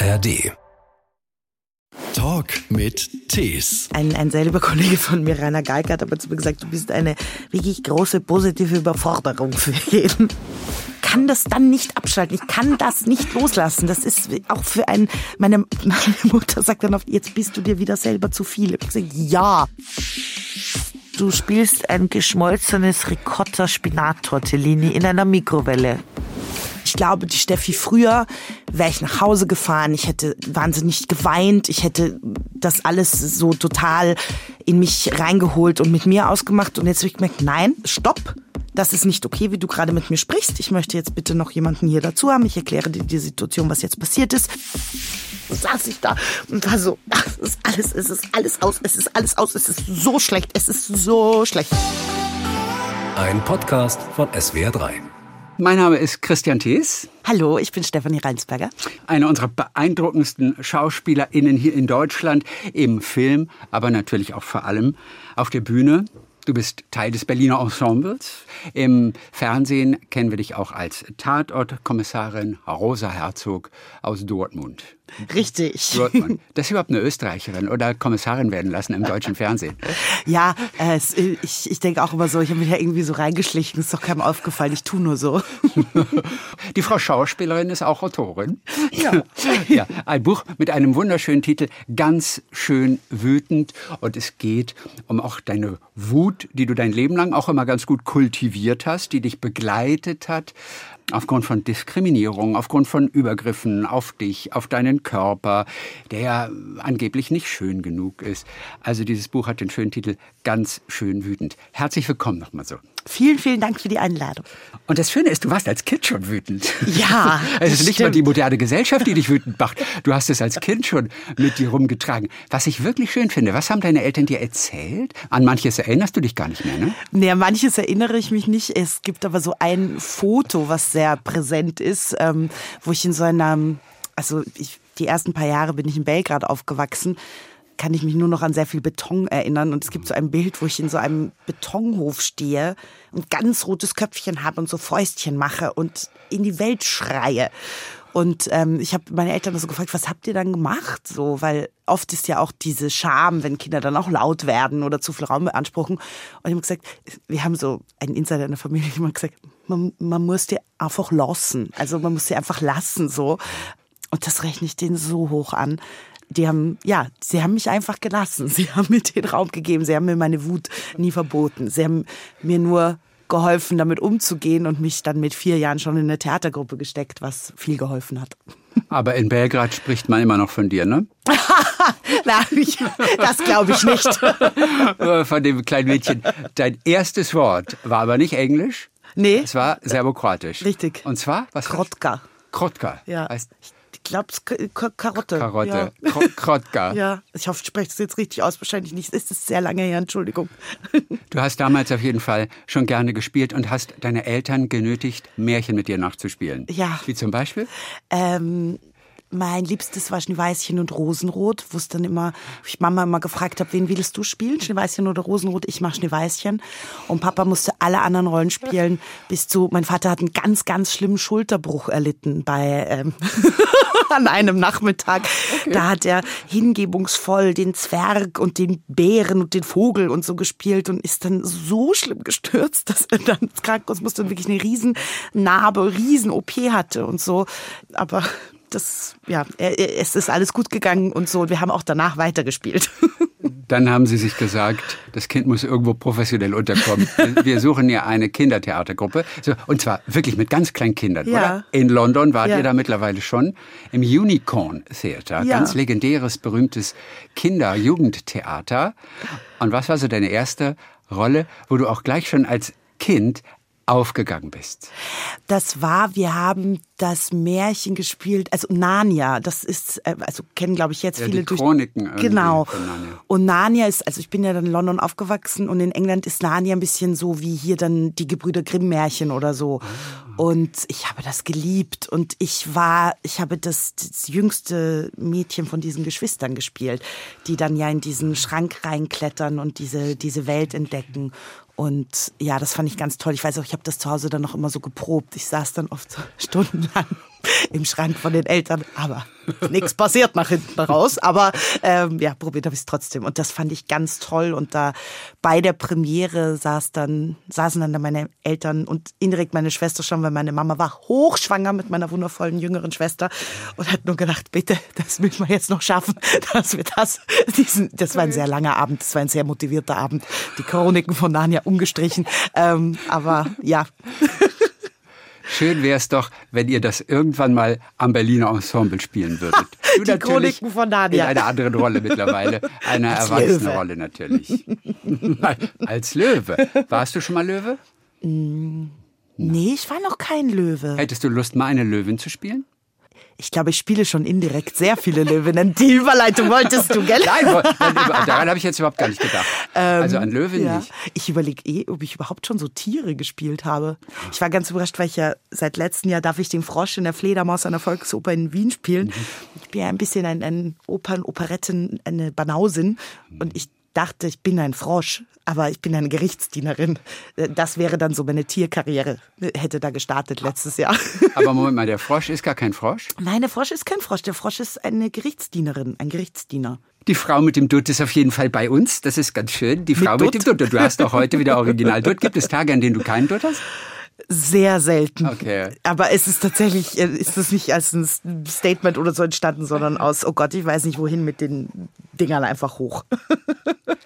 ARD. Talk mit Tees. Ein, ein sehr lieber Kollege von mir, Rainer Geig, hat aber zu mir gesagt, du bist eine wirklich große positive Überforderung für jeden. Kann das dann nicht abschalten. Ich kann das nicht loslassen. Das ist auch für einen, meine, meine Mutter sagt dann oft, jetzt bist du dir wieder selber zu viel. Ich sage, ja. Du spielst ein geschmolzenes Ricotta-Spinat-Tortellini in einer Mikrowelle. Ich glaube, die Steffi früher wäre ich nach Hause gefahren, ich hätte wahnsinnig geweint, ich hätte das alles so total in mich reingeholt und mit mir ausgemacht. Und jetzt habe ich gemerkt, nein, stopp. Das ist nicht okay, wie du gerade mit mir sprichst. Ich möchte jetzt bitte noch jemanden hier dazu haben. Ich erkläre dir die Situation, was jetzt passiert ist. saß ich da und war so, ach, es ist alles, es ist alles aus, es ist alles aus, es ist so schlecht, es ist so schlecht. Ein Podcast von SWR3. Mein Name ist Christian Thees. Hallo, ich bin Stefanie Reinsberger. Eine unserer beeindruckendsten SchauspielerInnen hier in Deutschland, im Film, aber natürlich auch vor allem auf der Bühne. Du bist Teil des Berliner Ensembles. Im Fernsehen kennen wir dich auch als Tatortkommissarin Rosa Herzog aus Dortmund. Richtig. Dortmund. Das ist überhaupt eine Österreicherin oder Kommissarin werden lassen im deutschen Fernsehen. Ja, äh, es, ich, ich denke auch immer so, ich habe mich ja irgendwie so reingeschlichen, ist doch keinem aufgefallen, ich tue nur so. Die Frau Schauspielerin ist auch Autorin. Ja. ja. Ein Buch mit einem wunderschönen Titel, ganz schön wütend. Und es geht um auch deine Wut, die du dein Leben lang auch immer ganz gut kultiviert hast, die dich begleitet hat aufgrund von Diskriminierung, aufgrund von Übergriffen auf dich, auf deinen Körper, der angeblich nicht schön genug ist. Also dieses Buch hat den schönen Titel Ganz schön wütend. Herzlich willkommen nochmal so. Vielen, vielen Dank für die Einladung. Und das Schöne ist, du warst als Kind schon wütend. Ja. es ist nicht stimmt. nur die moderne Gesellschaft, die dich wütend macht. Du hast es als Kind schon mit dir rumgetragen. Was ich wirklich schön finde, was haben deine Eltern dir erzählt? An manches erinnerst du dich gar nicht mehr, ne? Nee, an manches erinnere ich mich nicht. Es gibt aber so ein Foto, was sehr präsent ist, ähm, wo ich in so einer, also ich, die ersten paar Jahre bin ich in Belgrad aufgewachsen kann ich mich nur noch an sehr viel Beton erinnern. Und es gibt so ein Bild, wo ich in so einem Betonhof stehe und ganz rotes Köpfchen habe und so Fäustchen mache und in die Welt schreie. Und ähm, ich habe meine Eltern so gefragt, was habt ihr dann gemacht? So, weil oft ist ja auch diese Scham, wenn Kinder dann auch laut werden oder zu viel Raum beanspruchen. Und ich habe gesagt, wir haben so einen Insider in der Familie, die hat gesagt, man, man muss dir einfach lassen. Also man muss sie einfach lassen so. Und das rechne ich denen so hoch an die haben, ja, sie haben mich einfach gelassen. Sie haben mir den Raum gegeben. Sie haben mir meine Wut nie verboten. Sie haben mir nur geholfen, damit umzugehen und mich dann mit vier Jahren schon in eine Theatergruppe gesteckt, was viel geholfen hat. Aber in Belgrad spricht man immer noch von dir, ne? Nein, das glaube ich nicht. von dem kleinen Mädchen. Dein erstes Wort war aber nicht Englisch. Nee. Es war serbokroatisch. Richtig. Und zwar? Was Krotka. Krotka. Ja. Heißt, ich glaube, Karotte. Karotte. Ja. Krotka. ja, ich hoffe, ich spreche das jetzt richtig aus. Wahrscheinlich nicht. Es ist sehr lange her, Entschuldigung. Du hast damals auf jeden Fall schon gerne gespielt und hast deine Eltern genötigt, Märchen mit dir nachzuspielen. Ja. Wie zum Beispiel? Ähm, mein Liebstes war Schneeweißchen und Rosenrot, wo es dann immer, ich Mama immer gefragt habe, wen willst du spielen? Schneeweißchen oder Rosenrot? Ich mache Schneeweißchen. Und Papa musste alle anderen Rollen spielen, bis zu, mein Vater hat einen ganz, ganz schlimmen Schulterbruch erlitten bei, ähm, an einem Nachmittag. Okay. Da hat er hingebungsvoll den Zwerg und den Bären und den Vogel und so gespielt und ist dann so schlimm gestürzt, dass er dann ins Krankenhaus musste und wirklich eine riesen Narbe, riesen OP hatte und so. Aber das, ja, es ist alles gut gegangen und so. Wir haben auch danach weitergespielt. Dann haben Sie sich gesagt, das Kind muss irgendwo professionell unterkommen. Wir suchen ja eine Kindertheatergruppe. Und zwar wirklich mit ganz kleinen Kindern, ja. oder? In London wart ja. ihr da mittlerweile schon. Im Unicorn Theater. Ja. Ganz legendäres, berühmtes Kinder-Jugendtheater. Und was war so deine erste Rolle, wo du auch gleich schon als Kind aufgegangen bist? Das war, wir haben das Märchen gespielt, also Narnia, das ist, äh, also kennen glaube ich jetzt ja, viele die durch Chroniken genau. Narnia. Und Narnia ist, also ich bin ja dann in London aufgewachsen und in England ist Narnia ein bisschen so wie hier dann die Gebrüder Grimm Märchen oder so. Ah. Und ich habe das geliebt und ich war, ich habe das, das jüngste Mädchen von diesen Geschwistern gespielt, die dann ja in diesen Schrank reinklettern und diese diese Welt entdecken. Und ja, das fand ich ganz toll. Ich weiß auch, ich habe das zu Hause dann noch immer so geprobt. Ich saß dann oft stundenlang im Schrank von den Eltern. Aber nichts passiert nach hinten raus. Aber ähm, ja, probiert habe ich es trotzdem. Und das fand ich ganz toll. Und da bei der Premiere saß dann, saßen dann meine Eltern und indirekt meine Schwester schon, weil meine Mama war hochschwanger mit meiner wundervollen jüngeren Schwester und hat nur gedacht, bitte, das müssen wir jetzt noch schaffen, dass wir das, diesen, das war ein sehr langer Abend, das war ein sehr motivierter Abend. Die Chroniken von Narnia umgestrichen. Ähm, aber ja. Schön wäre es doch, wenn ihr das irgendwann mal am Berliner Ensemble spielen würdet. Du Die Chroniken von Nadia. In einer anderen Rolle mittlerweile. Einer Erwachsenenrolle natürlich. Als Löwe. Warst du schon mal Löwe? Mm, nee, ich war noch kein Löwe. Hättest du Lust, mal eine Löwin zu spielen? Ich glaube, ich spiele schon indirekt sehr viele Löwinnen. Die Überleitung wolltest du, gell? Nein, daran habe ich jetzt überhaupt gar nicht gedacht. Ähm, also an Löwen ja. nicht. Ich überlege eh, ob ich überhaupt schon so Tiere gespielt habe. Ich war ganz überrascht, weil ich ja seit letztem Jahr darf ich den Frosch in der Fledermaus an der Volksoper in Wien spielen. Mhm. Ich bin ja ein bisschen ein, ein Opern, Operetten, eine Banausin. Und ich dachte, ich bin ein Frosch, aber ich bin eine Gerichtsdienerin. Das wäre dann so meine Tierkarriere, hätte da gestartet letztes Jahr. Aber Moment mal, der Frosch ist gar kein Frosch? Nein, der Frosch ist kein Frosch. Der Frosch ist eine Gerichtsdienerin, ein Gerichtsdiener. Die Frau mit dem Dutt ist auf jeden Fall bei uns. Das ist ganz schön. Die Frau mit, mit dem Dutt. Du hast auch heute wieder Original Dutt. Gibt es Tage, an denen du keinen Dutt hast? Sehr selten. Okay. Aber es ist tatsächlich, äh, ist das nicht als ein Statement oder so entstanden, sondern aus, oh Gott, ich weiß nicht wohin mit den Dingern einfach hoch.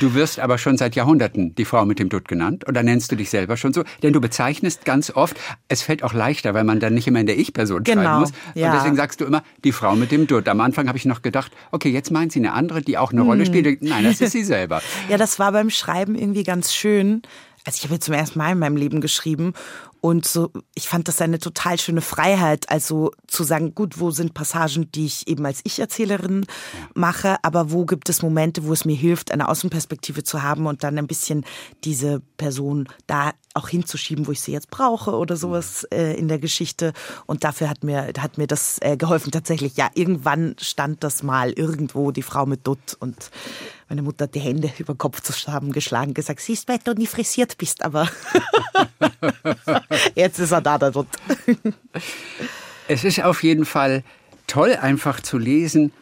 Du wirst aber schon seit Jahrhunderten die Frau mit dem Dutt genannt oder nennst du dich selber schon so? Denn du bezeichnest ganz oft, es fällt auch leichter, weil man dann nicht immer in der Ich-Person genau, schreiben muss. Ja. Und deswegen sagst du immer, die Frau mit dem Dutt. Am Anfang habe ich noch gedacht, okay, jetzt meint sie eine andere, die auch eine hm. Rolle spielt. Nein, das ist sie selber. ja, das war beim Schreiben irgendwie ganz schön, also ich habe jetzt zum ersten Mal in meinem Leben geschrieben und so, ich fand das eine total schöne Freiheit, also zu sagen, gut, wo sind Passagen, die ich eben als Ich-Erzählerin mache, aber wo gibt es Momente, wo es mir hilft, eine Außenperspektive zu haben und dann ein bisschen diese Person da auch hinzuschieben, wo ich sie jetzt brauche oder sowas äh, in der Geschichte. Und dafür hat mir, hat mir das äh, geholfen. Tatsächlich, ja, irgendwann stand das mal irgendwo, die Frau mit Dutt und meine Mutter hat die Hände über den Kopf zusammengeschlagen, gesagt, siehst, weil du nie frisiert bist, aber jetzt ist er da, der Dutt. es ist auf jeden Fall toll, einfach zu lesen,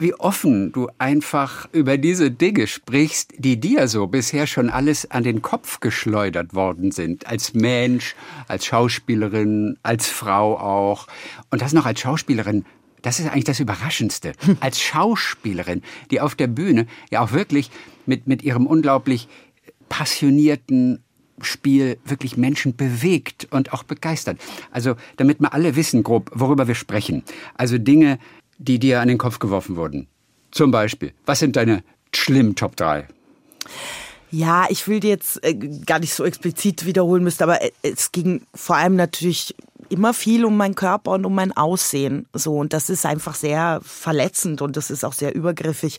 wie offen du einfach über diese Dinge sprichst, die dir so bisher schon alles an den Kopf geschleudert worden sind. Als Mensch, als Schauspielerin, als Frau auch. Und das noch als Schauspielerin das ist eigentlich das Überraschendste. Als Schauspielerin, die auf der Bühne ja auch wirklich mit, mit ihrem unglaublich passionierten Spiel wirklich Menschen bewegt und auch begeistert. Also, damit wir alle wissen, grob, worüber wir sprechen. Also Dinge, die dir an den Kopf geworfen wurden. Zum Beispiel, was sind deine schlimmen Top 3? Ja, ich will dir jetzt äh, gar nicht so explizit wiederholen müssen, aber äh, es ging vor allem natürlich immer viel um meinen Körper und um mein Aussehen. So, und das ist einfach sehr verletzend und das ist auch sehr übergriffig.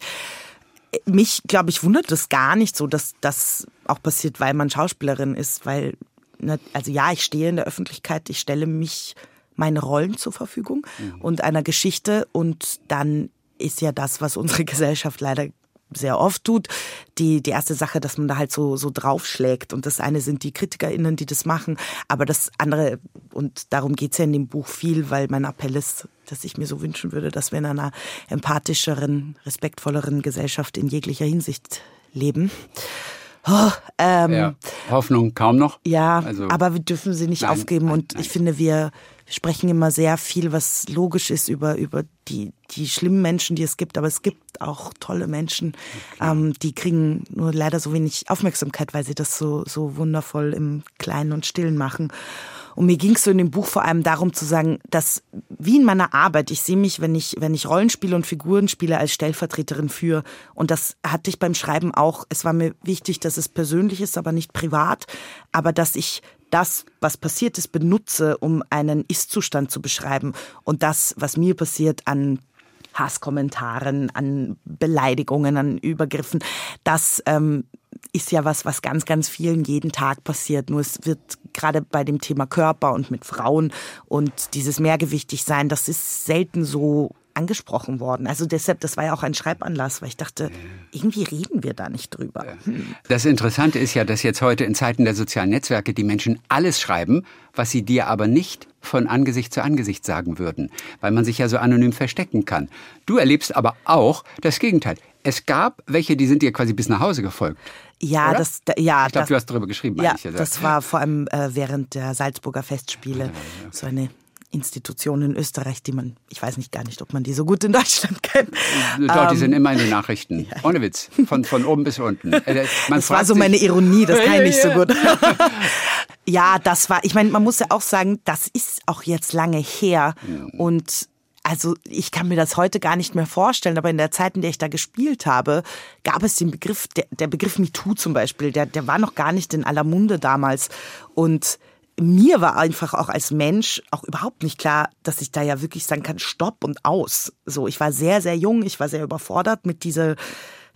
Mich, glaube ich, wundert es gar nicht so, dass das auch passiert, weil man Schauspielerin ist, weil, ne, also ja, ich stehe in der Öffentlichkeit, ich stelle mich meine Rollen zur Verfügung mhm. und einer Geschichte und dann ist ja das, was unsere Gesellschaft leider sehr oft tut. Die, die erste Sache, dass man da halt so, so draufschlägt. Und das eine sind die KritikerInnen, die das machen. Aber das andere, und darum geht's ja in dem Buch viel, weil mein Appell ist, dass ich mir so wünschen würde, dass wir in einer empathischeren, respektvolleren Gesellschaft in jeglicher Hinsicht leben. Oh, ähm, ja, Hoffnung kaum noch. Ja, also, aber wir dürfen sie nicht nein, aufgeben. Nein, und nein. ich finde, wir sprechen immer sehr viel, was logisch ist über, über die, die schlimmen Menschen, die es gibt. Aber es gibt auch tolle Menschen, ähm, die kriegen nur leider so wenig Aufmerksamkeit, weil sie das so, so wundervoll im Kleinen und Stillen machen. Und mir ging es so in dem Buch vor allem darum zu sagen, dass wie in meiner Arbeit, ich sehe mich, wenn ich, wenn ich Rollenspiele und Figuren spiele, als Stellvertreterin für. Und das hatte ich beim Schreiben auch. Es war mir wichtig, dass es persönlich ist, aber nicht privat. Aber dass ich das, was passiert ist, benutze, um einen Ist-Zustand zu beschreiben. Und das, was mir passiert an Hasskommentaren, an Beleidigungen, an Übergriffen, das ähm, ist ja was, was ganz, ganz vielen jeden Tag passiert. Nur es wird gerade bei dem Thema Körper und mit Frauen und dieses Mehrgewichtig sein, das ist selten so angesprochen worden. Also deshalb, das war ja auch ein Schreibanlass, weil ich dachte, irgendwie reden wir da nicht drüber. Das Interessante ist ja, dass jetzt heute in Zeiten der sozialen Netzwerke die Menschen alles schreiben, was sie dir aber nicht von Angesicht zu Angesicht sagen würden, weil man sich ja so anonym verstecken kann. Du erlebst aber auch das Gegenteil. Es gab welche, die sind dir quasi bis nach Hause gefolgt. Ja, Oder? das, ja. Ich glaube, du hast darüber geschrieben. Ja, ja. das war vor allem äh, während der Salzburger Festspiele so eine Institution in Österreich, die man, ich weiß nicht gar nicht, ob man die so gut in Deutschland kennt. Doch, die Ähm, sind immer in den Nachrichten. Ohne Witz. Von, von oben bis unten. Äh, Man das war so meine Ironie, das kann ich Ja, nicht so ja. gut. ja, das war, ich meine, man muss ja auch sagen, das ist auch jetzt lange her und also ich kann mir das heute gar nicht mehr vorstellen, aber in der Zeit, in der ich da gespielt habe, gab es den Begriff, der, der Begriff MeToo zum Beispiel, der, der war noch gar nicht in aller Munde damals und mir war einfach auch als Mensch auch überhaupt nicht klar, dass ich da ja wirklich sagen kann, stopp und aus. So, ich war sehr, sehr jung, ich war sehr überfordert mit dieser,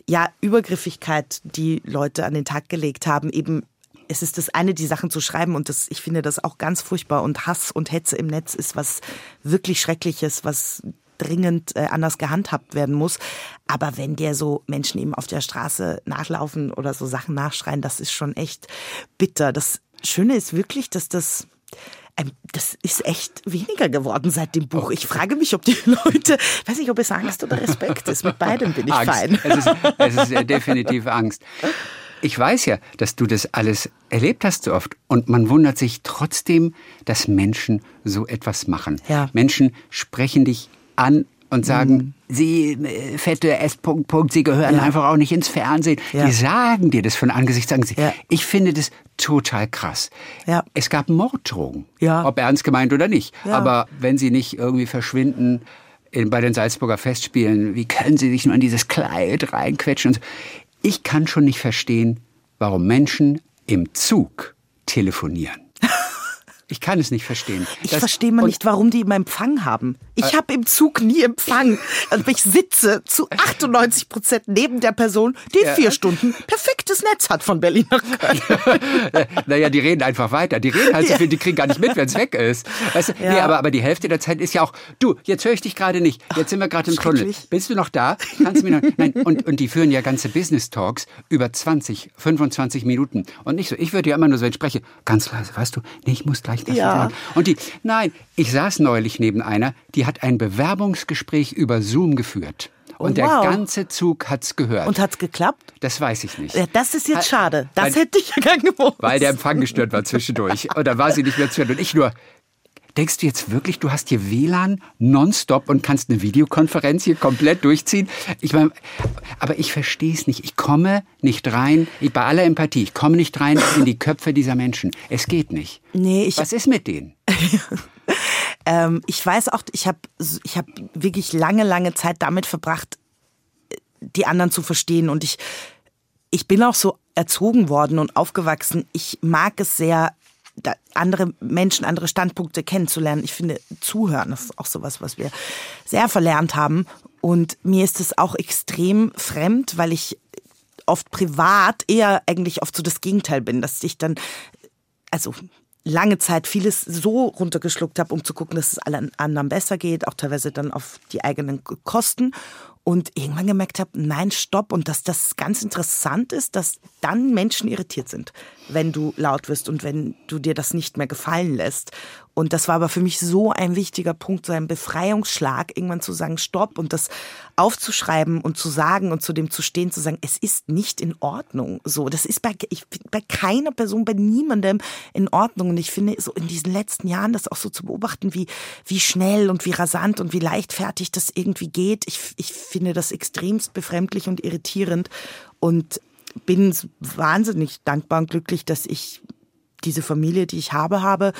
ja, Übergriffigkeit, die Leute an den Tag gelegt haben, eben es ist das eine, die Sachen zu schreiben und das, ich finde das auch ganz furchtbar und Hass und Hetze im Netz ist was wirklich Schreckliches, was dringend äh, anders gehandhabt werden muss. Aber wenn dir so Menschen eben auf der Straße nachlaufen oder so Sachen nachschreien, das ist schon echt bitter. Das Schöne ist wirklich, dass das ähm, das ist echt weniger geworden seit dem Buch. Ich frage mich, ob die Leute, weiß nicht, ob es Angst oder Respekt ist. Mit beidem bin ich Angst. fein. Es ist, es ist äh, definitiv Angst. Ich weiß ja, dass du das alles erlebt hast so oft. Und man wundert sich trotzdem, dass Menschen so etwas machen. Ja. Menschen sprechen dich an und sagen, Sie, äh, fette S. Punkt, Punkt, Sie gehören Ja. einfach auch nicht ins Fernsehen. Ja. Die sagen dir das von Angesicht zu Angesicht. Ja. Ich finde das total krass. Ja. Es gab Morddrohungen. Ob ernst gemeint oder nicht. Aber wenn sie nicht irgendwie verschwinden in, bei den Salzburger Festspielen, wie können sie sich nur in dieses Kleid reinquetschen? Und so. Ich kann schon nicht verstehen, warum Menschen im Zug telefonieren. Ich kann es nicht verstehen. Ich Das- verstehe mal nicht, warum die immer Empfang haben. Ich habe im Zug nie Empfang. Also ich sitze zu 98 Prozent neben der Person, die vier Stunden perfektes Netz hat von Berlin nach Köln. naja, die reden einfach weiter. Die reden halt so Ja. viel, die kriegen gar nicht mit, wenn es weg ist. Weißt du? Ja. Nee, aber, aber die Hälfte der Zeit ist ja auch, du, jetzt höre ich dich gerade nicht. Jetzt sind wir gerade im Tunnel. Bist du noch da? Kannst du mir noch, nein, und, und die führen ja ganze Business Talks über 20, 25 Minuten. Und nicht so, ich würde ja immer nur so, wenn ich spreche, ganz leise, weißt du, nee, ich muss gleich das Ja. Und die, nein, ich saß neulich neben einer, die hat ein Bewerbungsgespräch über Zoom geführt. Und Oh, der wow. ganze Zug hat's gehört. Und hat's geklappt? das weiß ich nicht. Ja, das ist jetzt Weil- schade. Das weil- hätte ich ja gern gewusst. weil der Empfang gestört war zwischendurch. Und da war sie nicht mehr zu hören. Und ich nur, denkst du jetzt wirklich, du hast hier WLAN nonstop und kannst eine Videokonferenz hier komplett durchziehen? Ich meine, aber ich verstehe es nicht. Ich komme nicht rein, ich, bei aller Empathie, ich komme nicht rein in die Köpfe dieser Menschen. Es geht nicht. Nee, ich, Was ist mit denen? ähm, ich weiß auch, ich habe ich hab wirklich lange, lange Zeit damit verbracht, die anderen zu verstehen. Und ich, ich bin auch so erzogen worden und aufgewachsen. Ich mag es sehr, andere Menschen, andere Standpunkte kennenzulernen. Ich finde, zuhören das ist auch sowas, was wir sehr verlernt haben. Und mir ist es auch extrem fremd, weil ich oft privat eher eigentlich oft so das Gegenteil bin, dass ich dann also lange Zeit vieles so runtergeschluckt habe, um zu gucken, dass es allen anderen besser geht, auch teilweise dann auf die eigenen Kosten. Und irgendwann gemerkt habe, nein, stopp. Und dass das ganz interessant ist, dass dann Menschen irritiert sind, wenn du laut wirst und wenn du dir das nicht mehr gefallen lässt. Und das war aber für mich so ein wichtiger Punkt, so ein Befreiungsschlag, irgendwann zu sagen, stopp und das aufzuschreiben und zu sagen und zu dem zu stehen, zu sagen, es ist nicht in Ordnung. So, das ist bei, ich, bei keiner Person, bei niemandem in Ordnung. Und ich finde, so in diesen letzten Jahren das auch so zu beobachten, wie, wie schnell und wie rasant und wie leichtfertig das irgendwie geht. Ich, ich finde das extremst befremdlich und irritierend und bin wahnsinnig dankbar und glücklich, dass ich diese Familie, die ich habe, habe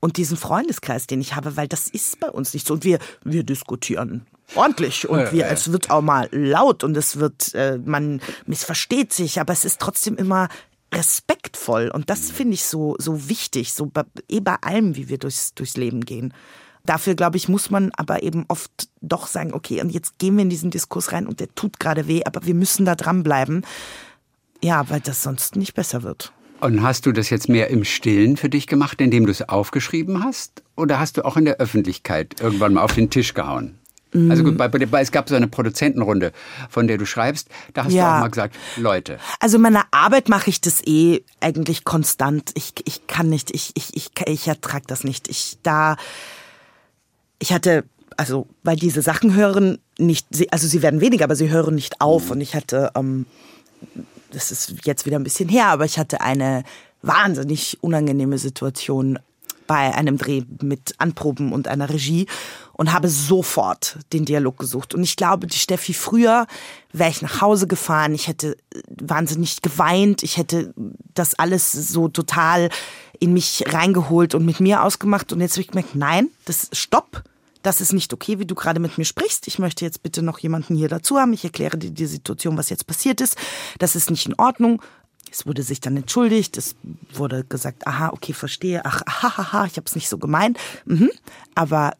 und diesen Freundeskreis, den ich habe, weil das ist bei uns nicht so. Und wir, wir diskutieren ordentlich und wir, es wird auch mal laut und es wird, äh, man missversteht sich, aber es ist trotzdem immer respektvoll und das finde ich so, so wichtig, so bei, eh bei allem, wie wir durchs, durchs Leben gehen. Dafür, glaube ich, muss man aber eben oft doch sagen, okay, und jetzt gehen wir in diesen Diskurs rein und der tut gerade weh, aber wir müssen da dranbleiben. Ja, weil das sonst nicht besser wird. Und hast du das jetzt mehr im Stillen für dich gemacht, indem du es aufgeschrieben hast? Oder hast du auch in der Öffentlichkeit irgendwann mal auf den Tisch gehauen? Also gut, bei, bei, es gab so eine Produzentenrunde, von der du schreibst. Da hast Ja. du auch mal gesagt, Leute, Also in meiner Arbeit mache ich das eh eigentlich konstant. Ich, ich kann nicht, ich, ich, ich, ich ertrag das nicht. Ich da, ich hatte, also weil diese Sachen hören nicht, also sie werden weniger, aber sie hören nicht auf. Und ich hatte, ähm, das ist jetzt wieder ein bisschen her, aber ich hatte eine wahnsinnig unangenehme Situation bei einem Dreh mit Anproben und einer Regie und habe sofort den Dialog gesucht. Und ich glaube, die Steffi früher wäre ich nach Hause gefahren, ich hätte wahnsinnig geweint, ich hätte das alles so total in mich reingeholt und mit mir ausgemacht. Und jetzt habe ich gemerkt, nein, das stopp. Das ist nicht okay, wie du gerade mit mir sprichst. Ich möchte jetzt bitte noch jemanden hier dazu haben. Ich erkläre dir die Situation, was jetzt passiert ist. Das ist nicht in Ordnung. Es wurde sich dann entschuldigt. Es wurde gesagt, aha, okay, verstehe. Ach, aha, aha, ich habe es nicht so gemeint. Mhm. Aber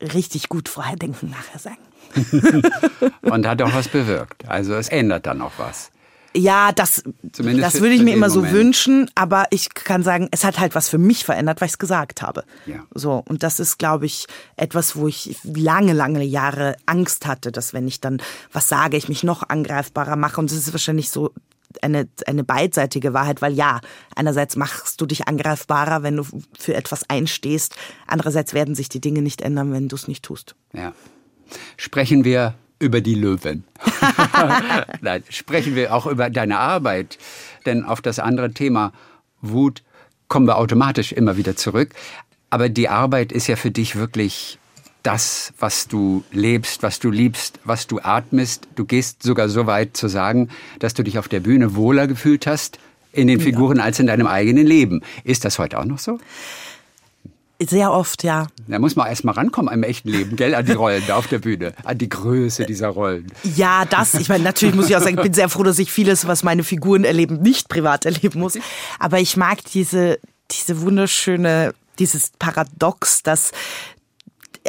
richtig gut vorher denken, nachher sagen. und hat auch was bewirkt. Also es ändert dann auch was. Ja, das, Zumindest das würde ich mir immer so Moment. wünschen, aber ich kann sagen, es hat halt was für mich verändert, weil ich es gesagt habe. Ja. So, und das ist, glaube ich, etwas, wo ich lange, lange Jahre Angst hatte, dass wenn ich dann was sage, ich mich noch angreifbarer mache. Und es ist wahrscheinlich so eine, eine beidseitige Wahrheit, weil ja, einerseits machst du dich angreifbarer, wenn du für etwas einstehst, andererseits werden sich die Dinge nicht ändern, wenn du es nicht tust. Ja. Sprechen wir über die Löwen. Nein, sprechen wir auch über deine Arbeit. Denn auf das andere Thema Wut kommen wir automatisch immer wieder zurück. Aber die Arbeit ist ja für dich wirklich das, was du lebst, was du liebst, was du atmest. Du gehst sogar so weit zu sagen, dass du dich auf der Bühne wohler gefühlt hast in den Figuren als in deinem eigenen Leben. Ist das heute auch noch so? Sehr oft, ja. Da muss man erst mal rankommen im echten Leben, gell, an die Rollen da auf der Bühne, an die Größe dieser Rollen. Ja, das. Ich meine, natürlich muss ich auch sagen, ich bin sehr froh, dass ich vieles, was meine Figuren erleben, nicht privat erleben muss. Aber ich mag diese, diese wunderschöne, dieses Paradox, dass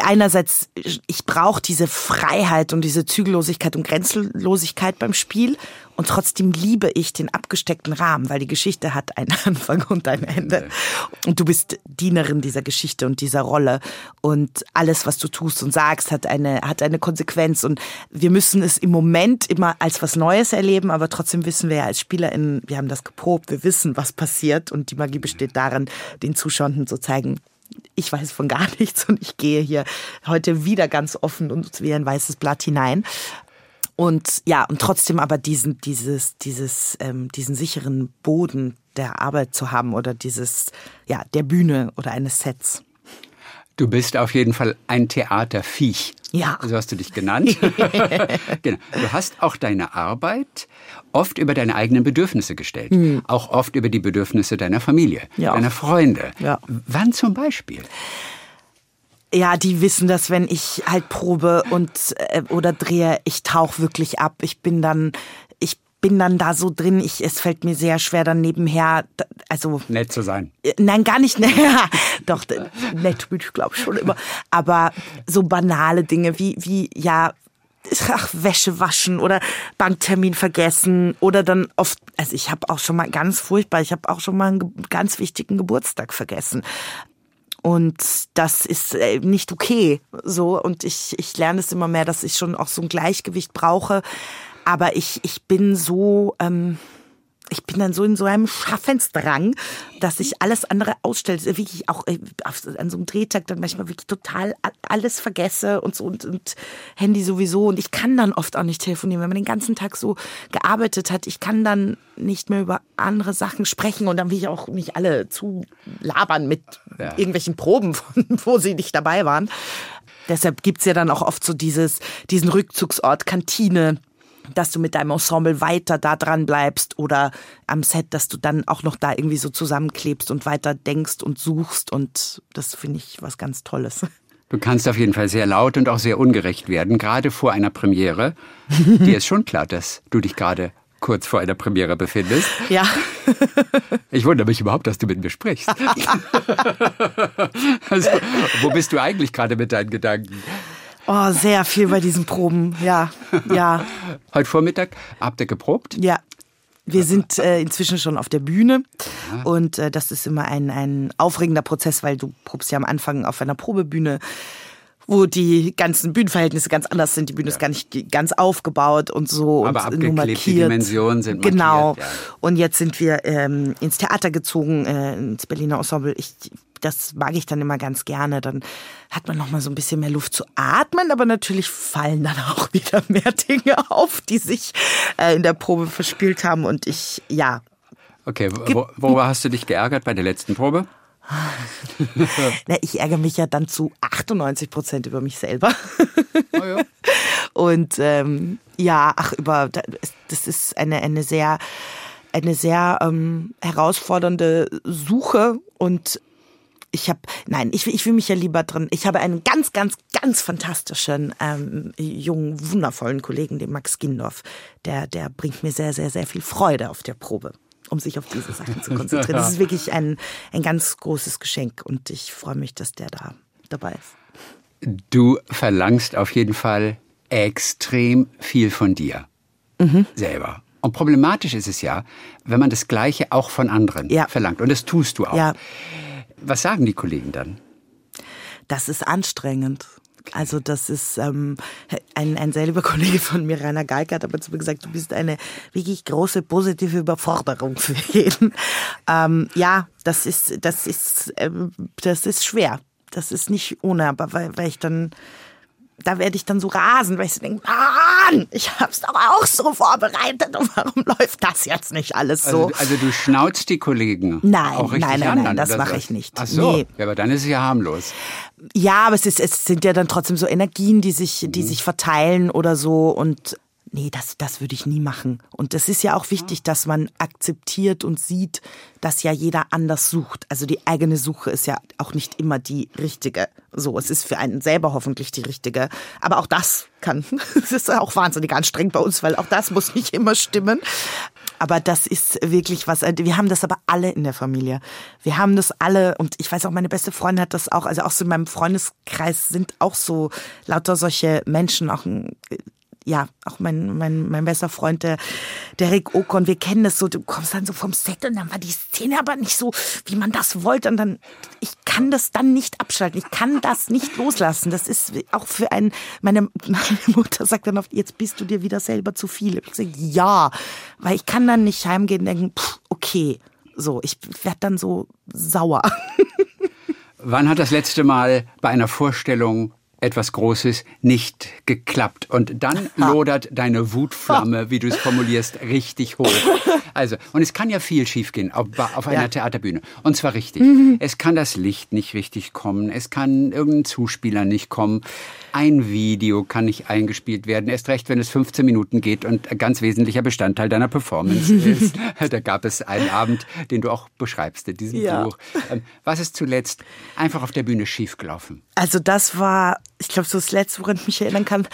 einerseits, ich brauche diese Freiheit und diese Zügellosigkeit und Grenzenlosigkeit beim Spiel und trotzdem liebe ich den abgesteckten Rahmen, weil die Geschichte hat einen Anfang und ein Ende. Und du bist Dienerin dieser Geschichte und dieser Rolle. Und alles, was du tust und sagst, hat eine, hat eine Konsequenz. Und wir müssen es im Moment immer als was Neues erleben, aber trotzdem wissen wir ja als SpielerInnen, wir haben das geprobt, wir wissen, was passiert. Und die Magie besteht darin, den Zuschauern zu zeigen, ich weiß von gar nichts und ich gehe hier heute wieder ganz offen und wie ein weißes Blatt hinein. Und ja, und trotzdem aber diesen, dieses, dieses, ähm, diesen sicheren Boden der Arbeit zu haben oder dieses, ja, der Bühne oder eines Sets. Du bist auf jeden Fall ein Theaterviech. Ja. So hast du dich genannt. genau. Du hast auch deine Arbeit oft über deine eigenen Bedürfnisse gestellt. Auch oft über die Bedürfnisse deiner Familie. Ja. deiner Freunde. Ja. Wann zum Beispiel? Ja, die wissen das, wenn ich halt probe und äh, oder drehe, ich tauche wirklich ab. Ich bin dann, ich bin dann da so drin. Ich, es fällt mir sehr schwer dann nebenher, also Nett zu sein. Äh, Nein, gar nicht. Doch, d- nett bin ich, glaube schon immer. Aber so banale Dinge wie, wie ja, ach, Wäsche waschen oder Banktermin vergessen oder dann oft, also ich habe auch schon mal ganz furchtbar, ich habe auch schon mal einen ganz wichtigen Geburtstag vergessen. Und das ist äh, nicht okay. So, und ich, ich lerne es immer mehr, dass ich schon auch so ein Gleichgewicht brauche. Aber ich, ich bin so, ähm, ich bin dann so in so einem Schaffensdrang, dass ich alles andere ausstelle. Wirklich auch äh, an so einem Drehtag dann manchmal wirklich total alles vergesse und so und, und Handy sowieso. Und ich kann dann oft auch nicht telefonieren, wenn man den ganzen Tag so gearbeitet hat. Ich kann dann nicht mehr über andere Sachen sprechen und dann will ich auch nicht alle zu labern mit Ja. irgendwelchen Proben, von, wo sie nicht dabei waren. Deshalb gibt's ja dann auch oft so dieses, diesen Rückzugsort Kantine, dass du mit deinem Ensemble weiter da dran bleibst oder am Set, dass du dann auch noch da irgendwie so zusammenklebst und weiter denkst und suchst und das finde ich was ganz Tolles. Du kannst auf jeden Fall sehr laut und auch sehr ungerecht werden, gerade vor einer Premiere. Dir ist schon klar, dass du dich gerade kurz vor einer Premiere befindest. Ja. Ich wundere mich überhaupt, dass du mit mir sprichst. also, wo bist du eigentlich gerade mit deinen Gedanken? Oh, sehr viel bei diesen Proben. Ja, ja, Heute Vormittag habt ihr geprobt? ja. Wir sind äh, inzwischen schon auf der Bühne und äh, das ist immer ein, ein aufregender Prozess, weil du probst ja am Anfang auf einer Probebühne wo die ganzen Bühnenverhältnisse ganz anders sind. Die Bühne ist gar nicht ganz aufgebaut und so Aber und nur markiert. die Dimensionen sind markiert. Genau. Ja. Und jetzt sind wir ähm, ins Theater gezogen, äh, ins Berliner Ensemble. Ich, das mag ich dann immer ganz gerne. Dann hat man noch mal so ein bisschen mehr Luft zu atmen, aber natürlich fallen dann auch wieder mehr Dinge auf, die sich äh, in der Probe verspielt haben. Und ich, ja, Okay, wo, worüber hast du dich geärgert bei der letzten Probe? Na, ich ärgere mich ja dann zu 98 Prozent über mich selber. Oh ja. Und ähm, ja, ach, über das ist eine, eine sehr, eine sehr ähm, herausfordernde Suche und ich habe, nein, ich, ich will mich ja lieber drin. Ich habe einen ganz, ganz, ganz fantastischen, ähm, jungen, wundervollen Kollegen, den Max Gindorf. Der, der bringt mir sehr, sehr, sehr viel Freude auf der Probe, um sich auf diese Sachen zu konzentrieren. Das ist wirklich ein, ein ganz großes Geschenk und ich freue mich, dass der da dabei ist. Du verlangst auf jeden Fall extrem viel von dir Mhm. selber. Und problematisch ist es ja, wenn man das Gleiche auch von anderen Ja. verlangt. Und das tust du auch. Ja. Was sagen die Kollegen dann? Das ist anstrengend. Also das ist ähm, ein, ein sehr Kollege von mir, Rainer Geig, hat aber zu mir gesagt, du bist eine wirklich große positive Überforderung für jeden. Ähm, ja, das ist, das ist, ähm, das ist schwer. Das ist nicht ohne, aber weil, weil ich dann, da werde ich dann so rasen, weil ich so denke, Mann, ich hab's doch auch so vorbereitet und warum läuft das jetzt nicht alles so? Also, also du schnauzt die Kollegen Nein, auch nein, nein, an, nein, das mache ich nicht. Ach so, Nee. ja, aber dann ist es ja harmlos. Ja, aber es, ist, es sind ja dann trotzdem so Energien, die sich, Mhm. die sich verteilen oder so. Und nee, das, das würde ich nie machen. Und es ist ja auch wichtig, dass man akzeptiert und sieht, dass ja jeder anders sucht. Also die eigene Suche ist ja auch nicht immer die richtige. So, es ist für einen selber hoffentlich die richtige. Aber auch das kann, es ist auch wahnsinnig anstrengend bei uns, weil auch das muss nicht immer stimmen. Aber das ist wirklich was, wir haben das aber alle in der Familie. Wir haben das alle und ich weiß auch, meine beste Freundin hat das auch, also auch so in meinem Freundeskreis sind auch so lauter solche Menschen, auch ein, ja, auch mein, mein, mein bester Freund, der, der Rick Okon, wir kennen das so, du kommst dann so vom Set und dann war die Szene aber nicht so, wie man das wollte und dann, ich kann das dann nicht abschalten, ich kann das nicht loslassen, das ist auch für einen, meine, meine Mutter sagt dann oft, jetzt bist du dir wieder selber zu viel. Ich sage, ja, weil ich kann dann nicht heimgehen und denken, pff, okay, so, ich werde dann so sauer. Wann hat das letzte Mal bei einer Vorstellung etwas Großes nicht geklappt? Und dann lodert deine Wutflamme, wie du es formulierst, richtig hoch. Also, und es kann ja viel schiefgehen auf, auf einer Ja. Theaterbühne. Und zwar richtig. Es kann das Licht nicht richtig kommen. Es kann irgendein Zuspieler nicht kommen. Ein Video kann nicht eingespielt werden. Erst recht, wenn es 15 Minuten geht und ein ganz wesentlicher Bestandteil deiner Performance ist. Da gab es einen Abend, den du auch beschreibst in diesem Ja. Buch. Ähm, Was ist zuletzt einfach auf der Bühne schiefgelaufen? Also das war, ich glaube, so das Letzte, woran ich mich erinnern kann,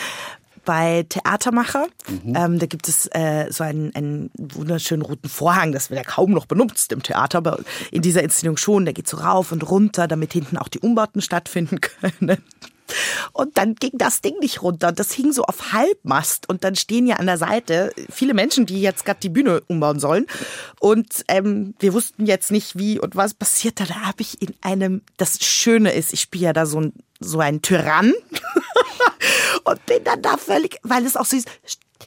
bei Theatermacher. Ähm, da gibt es äh, so einen, einen wunderschönen roten Vorhang, das wird ja kaum noch benutzt im Theater, aber in dieser Inszenierung schon. Der geht so rauf und runter, damit hinten auch die Umbauten stattfinden können. Und dann ging das Ding nicht runter. Das hing so auf Halbmast. Und dann stehen ja an der Seite viele Menschen, die jetzt gerade die Bühne umbauen sollen. Und ähm, wir wussten jetzt nicht, wie und was passiert. Da habe ich in einem, das Schöne ist, ich spiele ja da so ein, so einen Tyrann. und bin dann da völlig, weil es auch so ist,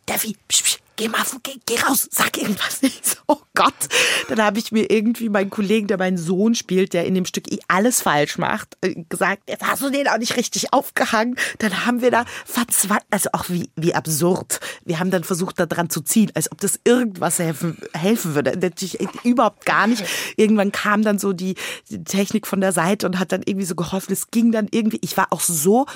Steffi, psch, psch, geh mal, geh, geh raus, sag irgendwas. Ich so, oh Gott. Dann habe ich mir irgendwie meinen Kollegen, der meinen Sohn spielt, der in dem Stück eh alles falsch macht, äh, gesagt, jetzt hast du den auch nicht richtig aufgehangen. Dann haben wir da verzweifelt, also auch wie, wie absurd. Wir haben dann versucht, da dran zu ziehen, als ob das irgendwas helfen, helfen würde. Natürlich überhaupt gar nicht. Irgendwann kam dann so die, die Technik von der Seite und hat dann irgendwie so geholfen. Es ging dann irgendwie, ich war auch so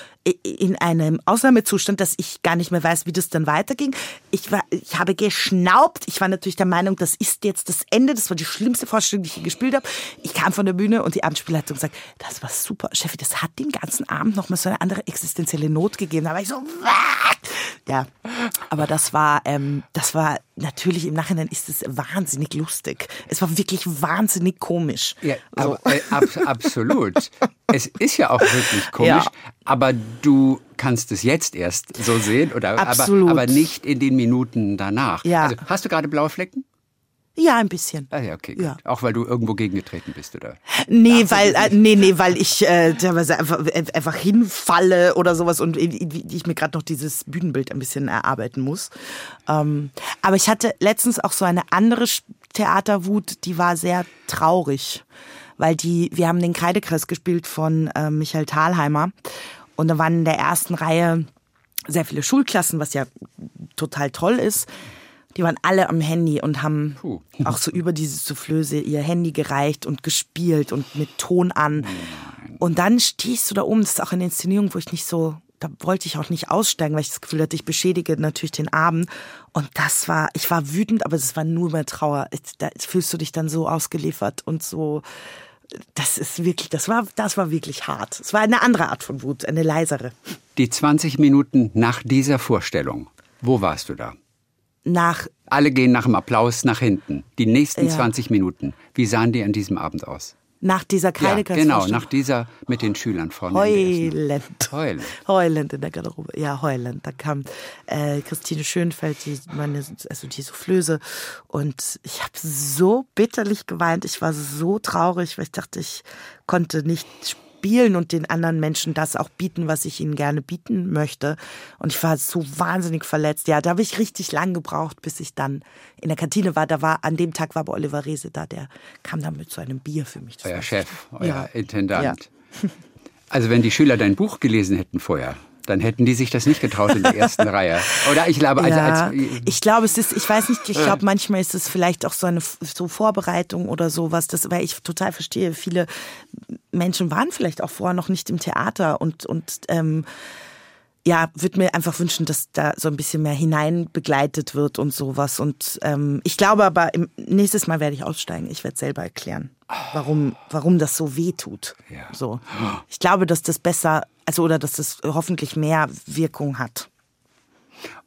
in einem Ausnahmezustand, dass ich gar nicht mehr weiß, wie das dann weiterging. Ich war, ich habe geschnaubt. Ich war natürlich der Meinung, das ist jetzt das Ende. Das war die schlimmste Vorstellung, die ich je gespielt habe. Ich kam von der Bühne und die Abendspielleitung sagt, das war super. Steffi, das hat den ganzen Abend noch mal so eine andere existenzielle Not gegeben. Da war ich so, was? Ja, aber das war, ähm, das war natürlich im Nachhinein ist es wahnsinnig lustig. Es war wirklich wahnsinnig komisch. Ja, So. aber, äh, ab, absolut. es ist ja auch wirklich komisch, Ja. aber du kannst es jetzt erst so sehen oder aber, Absolut. aber nicht in den Minuten danach. Ja. Also, hast du gerade blaue Flecken? Ja, ein bisschen. Ah ja, okay. Gut. Ja. Auch weil du irgendwo gegengetreten bist, oder? Nee, weil äh, nee, nee, weil ich äh, teilweise einfach, äh, einfach hinfalle oder sowas und ich, ich mir gerade noch dieses Bühnenbild ein bisschen erarbeiten muss. Ähm, aber ich hatte letztens auch so eine andere Theaterwut, die war sehr traurig, weil die wir haben den Kreidekreis gespielt von äh, Michael Thalheimer und da waren in der ersten Reihe sehr viele Schulklassen, was ja total toll ist. Die waren alle am Handy und haben Puh. auch so über diese Soufflöse ihr Handy gereicht und gespielt und mit Ton an. Und dann stehst du da oben, das ist auch eine Inszenierung, wo ich nicht so, da wollte ich auch nicht aussteigen, weil ich das Gefühl hatte, ich beschädige natürlich den Abend. Und das war, ich war wütend, aber es war nur mehr Trauer. Da fühlst du dich dann so ausgeliefert und so, das ist wirklich, das war, das war wirklich hart. Es war eine andere Art von Wut, eine leisere. Die 20 Minuten nach dieser Vorstellung, wo warst du da? Nach Alle gehen nach dem Applaus nach hinten. Die nächsten Ja. 20 Minuten. Wie sahen die an diesem Abend aus? Nach dieser Ja, Kreidekreis. genau, nach dieser mit den Schülern vorne. Heulend. Heulend. Heulend in der Garderobe. Ja, heulend. Da kam äh, Christine Schönfeld, die, meine, also die Soufflöse. Und ich habe so bitterlich geweint. Ich war so traurig, weil ich dachte, ich konnte nicht spielen und den anderen Menschen das auch bieten, was ich ihnen gerne bieten möchte. Und ich war so wahnsinnig verletzt. Ja, da habe ich richtig lang gebraucht, bis ich dann in der Kantine war. Da war, an dem Tag war aber Oliver Rese da, der kam dann mit so einem Bier für mich. Das Euer Chef, euer Ja. Intendant. Also wenn die Schüler dein Buch gelesen hätten vorher, dann hätten die sich das nicht getraut in der ersten Reihe. Oder ich glaube, also ja, als, ich glaube, es ist, ich weiß nicht, ich glaube, manchmal ist es vielleicht auch so eine so Vorbereitung oder sowas, das, weil ich total verstehe, viele Menschen waren vielleicht auch vorher noch nicht im Theater und, und ähm, ja, würde mir einfach wünschen, dass da so ein bisschen mehr hinein begleitet wird und sowas. Und ähm, ich glaube aber, im, nächstes Mal werde ich aussteigen. Ich werde selber erklären, warum, warum das so weh tut. Ja. So. Ich glaube, dass das besser, also oder dass das hoffentlich mehr Wirkung hat.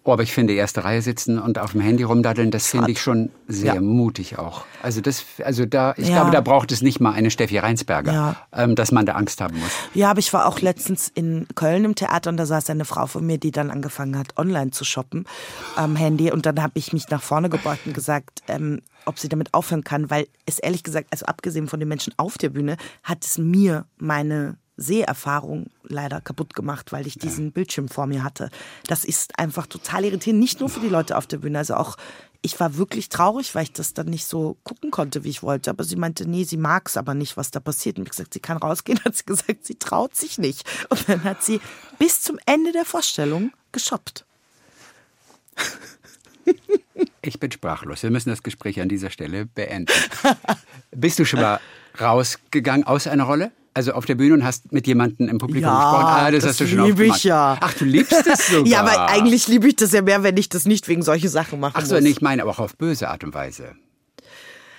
Oh, aber ich finde, erste Reihe sitzen und auf dem Handy rumdaddeln, das finde ich schon sehr Ja. mutig auch. Also das, also da, ich Ja. glaube, da braucht es nicht mal eine Steffi Reinsberger, Ja. ähm, dass man da Angst haben muss. Ja, aber ich war auch letztens in Köln im Theater und da saß eine Frau von mir, die dann angefangen hat, online zu shoppen am Handy. Und dann habe ich mich nach vorne gebeugt und gesagt, ähm, ob sie damit aufhören kann, weil es ehrlich gesagt, also abgesehen von den Menschen auf der Bühne, hat es mir meine Seherfahrung leider kaputt gemacht, weil ich diesen Bildschirm vor mir hatte. Das ist einfach total irritierend, nicht nur für die Leute auf der Bühne, also auch ich war wirklich traurig, weil ich das dann nicht so gucken konnte, wie ich wollte. Aber sie meinte, nee, sie mag es aber nicht, was da passiert. Und ich gesagt, sie kann rausgehen. Hat sie gesagt, sie traut sich nicht. Und dann hat sie bis zum Ende der Vorstellung geshoppt. Ich bin sprachlos. Wir müssen das Gespräch an dieser Stelle beenden. Bist du schon mal rausgegangen aus einer Rolle? Also auf der Bühne und hast mit jemandem im Publikum Ja, gesprochen? Ah, das, das hast du schon lieb oft gemacht. ich ja. Ach, du liebst es sogar. Ja, aber eigentlich liebe ich das ja mehr, wenn ich das nicht wegen solche Sachen machen Ach so, muss. nee, ich meine aber auch auf böse Art und Weise.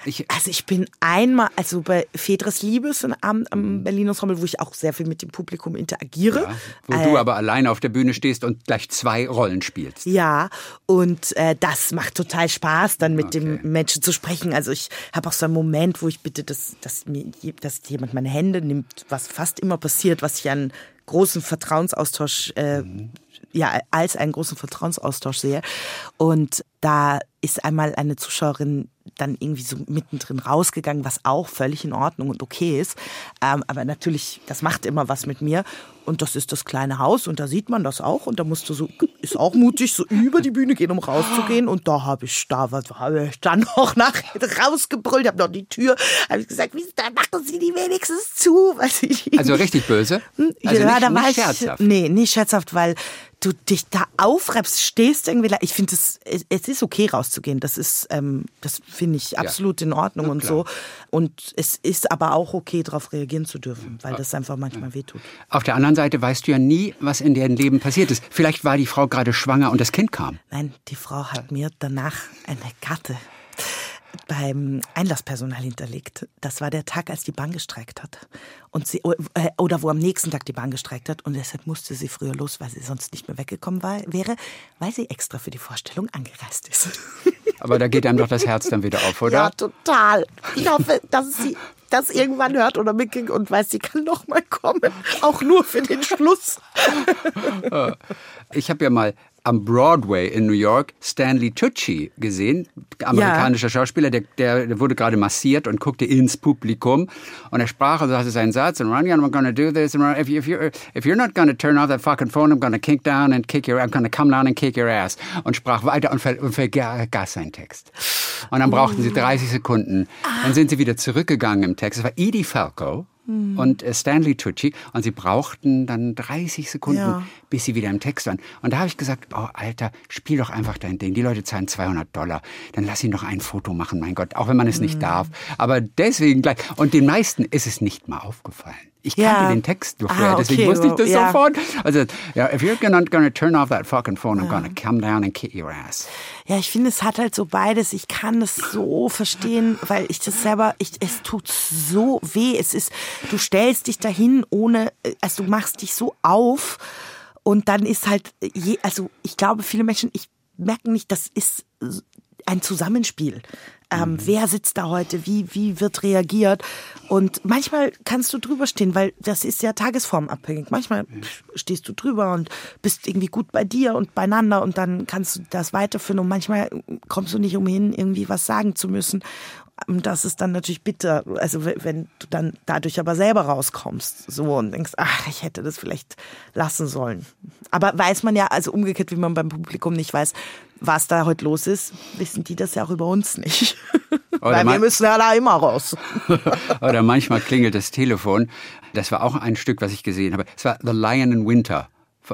Ich, Also ich bin einmal, also bei Fedres Liebe ist ein Abend am Berliner Ensemble, wo ich auch sehr viel mit dem Publikum interagiere. ja, wo du aber alleine auf der Bühne stehst und gleich zwei Rollen spielst. Ja, und äh, das macht total Spaß, dann mit Okay. dem Menschen zu sprechen. Also ich habe auch so einen Moment, wo ich bitte, dass, dass, mir, dass jemand meine Hände nimmt, was fast immer passiert, was ich einen großen Vertrauensaustausch, äh, ja, als einen großen Vertrauensaustausch sehe. Und da ist einmal eine Zuschauerin dann irgendwie so mittendrin rausgegangen, was auch völlig in Ordnung und okay ist. Ähm, aber natürlich, das macht immer was mit mir. Und das ist das kleine Haus und da sieht man das auch. Und da musst du so, ist auch mutig, so über die Bühne gehen, um rauszugehen. Und da habe ich, da was habe ich dann noch nach rausgebrüllt, habe noch die Tür, habe ich gesagt, wie, da machen Sie die wenigstens zu. Also richtig böse? Also ja, nicht, da war nicht ich, scherzhaft. Nee, nicht scherzhaft, weil du dich da aufreibst, stehst irgendwie. Ich finde es, es ist okay rauszugehen. Das ist, ähm, das finde ich absolut in Ordnung Na und so. Und es ist aber auch okay, darauf reagieren zu dürfen, weil das einfach manchmal wehtut. Auf der anderen Seite weißt du ja nie, was in deren Leben passiert ist. Vielleicht war die Frau gerade schwanger und das Kind kam. Nein, die Frau hat mir danach eine Karte beim Einlasspersonal hinterlegt. Das war der Tag, als die Bahn gestreikt hat. Und sie, äh, oder wo am nächsten Tag die Bahn gestreikt hat. Und deshalb musste sie früher los, weil sie sonst nicht mehr weggekommen war, wäre, weil sie extra für die Vorstellung angereist ist. Aber da geht einem doch das Herz dann wieder auf, oder? Ja, total. Ich hoffe, dass sie das irgendwann hört oder mitkriegt und weiß, sie kann noch mal kommen. Auch nur für den Schluss. Ich habe ja mal am Broadway in New York Stanley Tucci gesehen, amerikanischer ja. Schauspieler, der, der, wurde gerade massiert und guckte ins Publikum und er sprach und sagte seinen Satz und Ronnie, I'm gonna do this and if, you, if, you're, if you're not gonna turn off that fucking phone, I'm gonna kick down and kick your, I'm gonna come down and kick your ass und sprach weiter und, ver, und vergaß seinen Text. Und dann brauchten sie 30 Sekunden. Dann sind sie wieder zurückgegangen im Text. Es war Edie Falco, mhm. und äh, Stanley Tucci. Und sie brauchten dann 30 Sekunden, ja. bis sie wieder im Text waren. Und da habe ich gesagt, oh Alter, spiel doch einfach dein Ding. Die Leute zahlen 200 Dollar. Dann lass ihn doch ein Foto machen, mein Gott. Auch wenn man es mhm. nicht darf. Aber deswegen gleich. Und den meisten ist es nicht mal aufgefallen. Ich kannte ja. den Text vorher, ah, okay. deswegen wusste ich das ja. sofort. Also, ja, if you're gonna, gonna turn off that fucking phone, I'm gonna come down and kick your ass. Ja, ich finde, es hat halt so beides. Ich kann es so verstehen, weil ich das selber, ich, es tut so weh. Es ist, du stellst dich dahin ohne, also du machst dich so auf und dann ist halt, je, also ich glaube, viele Menschen, ich merken nicht, das ist ein Zusammenspiel. Ähm, mhm. Wer sitzt da heute? Wie, wie wird reagiert? Und manchmal kannst du drüber stehen, weil das ist ja tagesformabhängig. Manchmal stehst du drüber und bist irgendwie gut bei dir und beieinander und dann kannst du das weiterführen und manchmal kommst du nicht umhin, irgendwie was sagen zu müssen. Ähm, das ist dann natürlich bitter, also wenn du dann dadurch aber selber rauskommst, so und denkst, ach, ich hätte das vielleicht lassen sollen. Aber weiß man ja, also umgekehrt, wie man beim Publikum nicht weiß, was da heute los ist, wissen die das ja auch über uns nicht. Weil wir müssen ja da immer raus. Oder manchmal klingelt das Telefon. Das war auch ein Stück, was ich gesehen habe. Es war The Lion in Winter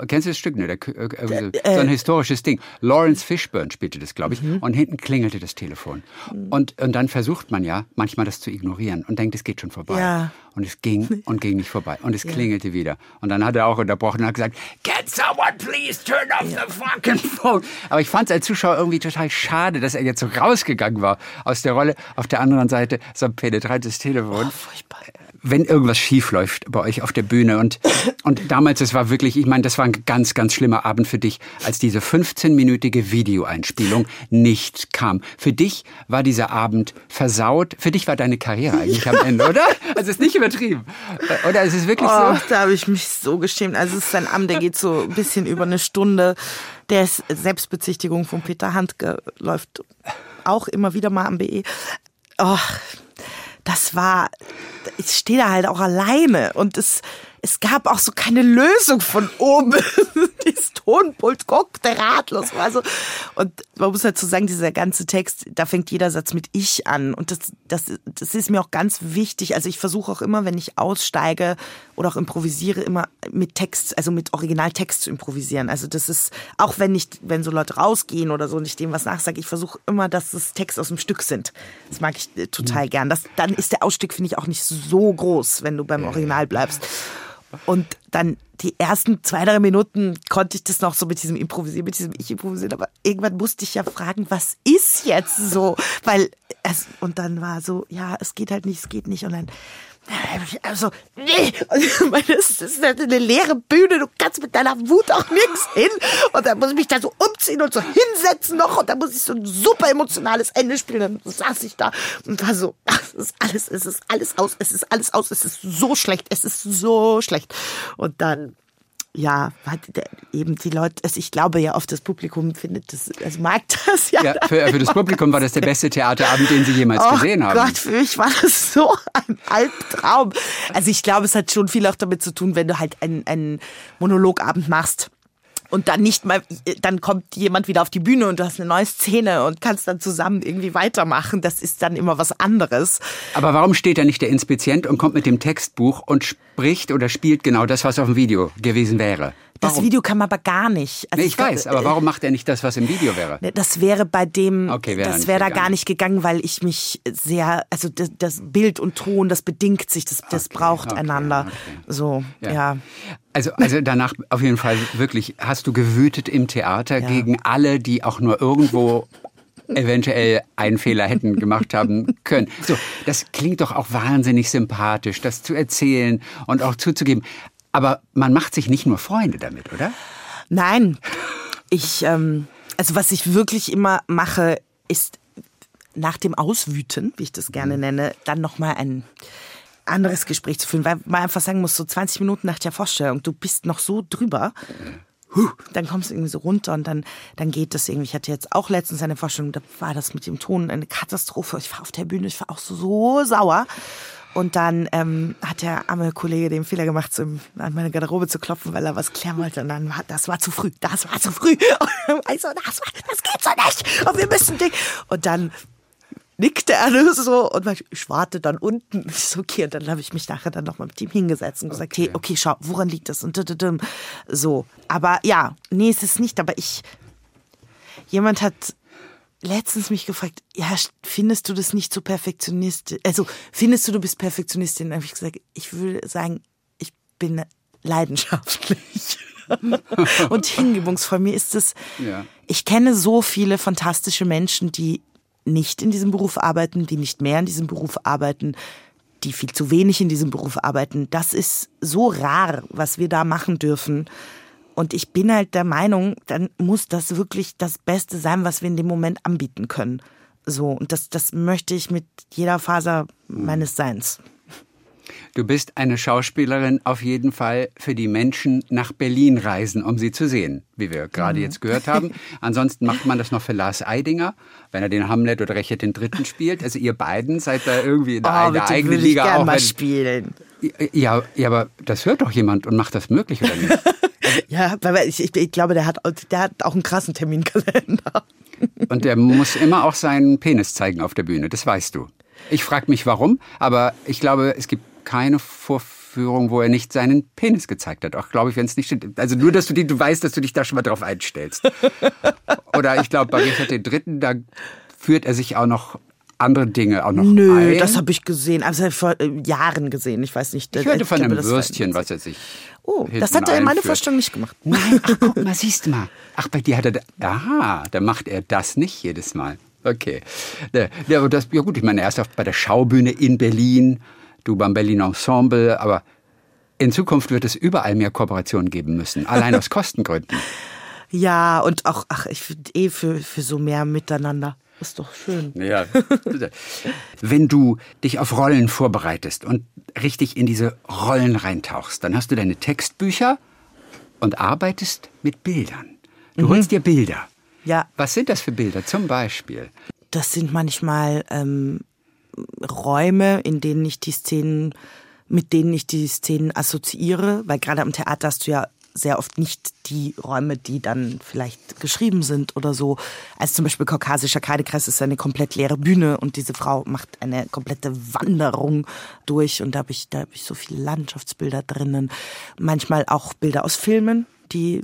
Kennst du das Stück? Ne? Der, äh, äh, so ein historisches Ding. Lawrence Fishburne spielte das, glaube ich. Mhm. Und hinten klingelte das Telefon. Mhm. Und, und dann versucht man ja manchmal das zu ignorieren und denkt, es geht schon vorbei. Ja. Und es ging und ging nicht vorbei. Und es ja. klingelte wieder. Und dann hat er auch unterbrochen und hat gesagt, Can someone please turn off ja. the fucking phone? Aber ich fand es als Zuschauer irgendwie total schade, dass er jetzt so rausgegangen war aus der Rolle. Auf der anderen Seite so ein penetrantes Telefon. Oh, furchtbar wenn irgendwas schief läuft bei euch auf der Bühne. Und, und damals, es war wirklich, ich meine, das war ein ganz, ganz schlimmer Abend für dich, als diese 15-minütige Videoeinspielung nicht kam. Für dich war dieser Abend versaut. Für dich war deine Karriere eigentlich am Ende, oder? Also es ist nicht übertrieben. Oder es ist wirklich oh, so. Da habe ich mich so geschämt. Also es ist ein Abend, der geht so ein bisschen über eine Stunde. Der ist Selbstbezichtigung von Peter Handke, läuft auch immer wieder mal am BE. Oh, das war, ich stehe da halt auch alleine und es, es gab auch so keine Lösung von oben. Dieses Tonpult guckte ratlos. Also, und man muss dazu sagen, dieser ganze Text, da fängt jeder Satz mit Ich an. Und das, das, das ist mir auch ganz wichtig. Also ich versuche auch immer, wenn ich aussteige oder auch improvisiere, immer mit Text, also mit Originaltext zu improvisieren. Also das ist, auch wenn nicht, wenn so Leute rausgehen oder so und ich dem was nachsage, ich versuche immer, dass es Text aus dem Stück sind. Das mag ich äh, total mhm. gern. Das, dann ist der Ausstieg, finde ich, auch nicht so groß, wenn du beim Original bleibst. Und dann die ersten zwei, drei Minuten konnte ich das noch so mit diesem Improvisieren, mit diesem Ich improvisieren, aber irgendwann musste ich ja fragen, was ist jetzt so? Weil es, und dann war so, ja, es geht halt nicht, es geht nicht. Und dann also, nee, das ist eine leere Bühne, du kannst mit deiner Wut auch nirgends hin. Und dann muss ich mich da so umziehen und so hinsetzen noch und dann muss ich so ein super emotionales Ende spielen. Dann saß ich da und war so, ach, es ist alles, es ist alles aus, es ist alles aus, es ist so schlecht, es ist so schlecht. Und dann ja, eben die Leute, also ich glaube ja oft das Publikum findet das, also mag das ja. ja für, für das Publikum war das der beste Theaterabend, den Sie jemals oh gesehen haben. Gott, für mich war das so ein Albtraum. Also ich glaube, es hat schon viel auch damit zu tun, wenn du halt einen, einen Monologabend machst und dann nicht mal, dann kommt jemand wieder auf die Bühne und du hast eine neue Szene und kannst dann zusammen irgendwie weitermachen. Das ist dann immer was anderes. Aber warum steht da nicht der Inspizient und kommt mit dem Textbuch und spricht oder spielt genau das, was auf dem Video gewesen wäre? Das Video kann man aber gar nicht. Also nee, ich, ich weiß, aber warum macht er nicht das, was im Video wäre? Das wäre bei dem, okay, wär das wäre da gar nicht gegangen, weil ich mich sehr, also das, das Bild und Ton, das bedingt sich, das, das okay, braucht okay, einander. So, ja. ja. Also, also danach auf jeden Fall wirklich hast du gewütet im Theater ja. gegen alle, die auch nur irgendwo eventuell einen Fehler hätten gemacht haben können. So, das klingt doch auch wahnsinnig sympathisch, das zu erzählen und auch zuzugeben. Aber man macht sich nicht nur Freunde damit, oder? Nein. Ich, ähm, also was ich wirklich immer mache, ist nach dem Auswüten, wie ich das gerne mhm. nenne, dann nochmal ein anderes Gespräch zu führen, weil man einfach sagen muss, so 20 Minuten nach der Vorstellung, du bist noch so drüber. huh, dann kommst du irgendwie so runter und dann, dann geht das irgendwie. Ich hatte jetzt auch letztens eine Vorstellung, da war das mit dem Ton eine Katastrophe. Ich war auf der Bühne, ich war auch so, so sauer. Und dann ähm, hat der arme Kollege den Fehler gemacht, so an meine Garderobe zu klopfen, weil er was klären wollte. Und dann war das war zu früh, das war zu früh. Und ich so, das, das geht so nicht. Und wir müssen Ding. Und dann nickte er nur so und ich warte dann unten. Ich so, okay, und dann habe ich mich nachher dann nochmal mit ihm hingesetzt und gesagt, okay. hey, okay, schau, woran liegt das? Und so. Aber ja, nee, es ist nicht, aber ich, jemand hat letztens mich gefragt, ja, findest du das nicht so perfektionistisch? Also, findest du, du bist Perfektionistin? Dann habe ich gesagt, ich würde sagen, ich bin leidenschaftlich. und hingebungsvoll. Mir ist es, ja. ich kenne so viele fantastische Menschen, die nicht in diesem Beruf arbeiten, die nicht mehr in diesem Beruf arbeiten, die viel zu wenig in diesem Beruf arbeiten. Das ist so rar, was wir da machen dürfen. Und ich bin halt der Meinung, dann muss das wirklich das Beste sein, was wir in dem Moment anbieten können. So, und das, das möchte ich mit jeder Faser meines Seins. Du bist eine Schauspielerin auf jeden Fall für die Menschen nach Berlin reisen, um sie zu sehen, wie wir gerade mhm. jetzt gehört haben. Ansonsten macht man das noch für Lars Eidinger, wenn er den Hamlet oder Richard den Dritten spielt. Also ihr beiden seid da irgendwie in der, oh, der eigenen Liga ich auch. Mal spielen. Ja, ja, aber das hört doch jemand und macht das möglich oder nicht? ja, weil ich, ich, ich glaube, der hat, der hat auch einen krassen Terminkalender. Und der muss immer auch seinen Penis zeigen auf der Bühne, das weißt du. Ich frage mich warum, aber ich glaube, es gibt keine Vorführung, wo er nicht seinen Penis gezeigt hat. Auch glaube ich, wenn es nicht stimmt. Also nur, dass du, die, du weißt, dass du dich da schon mal drauf einstellst. Oder ich glaube, bei Richard III., da führt er sich auch noch andere Dinge auch noch Nö, ein. das habe ich gesehen. Also vor äh, Jahren gesehen. Ich weiß nicht. Ich hörte ich von glaube, einem Würstchen, was er sich. Oh, das hat er in meiner Vorstellung nicht gemacht. Nein, ach, guck mal, siehst du mal. Ach, bei dir hat er. Aha, da macht er das nicht jedes Mal. Okay. Ja, aber das, ja gut, ich meine, er ist bei der Schaubühne in Berlin du beim Berlin Ensemble, aber in Zukunft wird es überall mehr Kooperationen geben müssen, allein aus Kostengründen. Ja, und auch, ach, ich finde eh für, für so mehr Miteinander. Ist doch schön. Ja. Wenn du dich auf Rollen vorbereitest und richtig in diese Rollen reintauchst, dann hast du deine Textbücher und arbeitest mit Bildern. Du mhm. holst dir Bilder. Ja. Was sind das für Bilder zum Beispiel? Das sind manchmal ähm, Räume, in denen ich die Szenen, mit denen ich die Szenen assoziiere, weil gerade am Theater hast du ja sehr oft nicht die Räume, die dann vielleicht geschrieben sind oder so. Als zum Beispiel Kaukasischer Kreidekreis ist eine komplett leere Bühne und diese Frau macht eine komplette Wanderung durch und da habe ich, da habe ich so viele Landschaftsbilder drinnen. Manchmal auch Bilder aus Filmen, die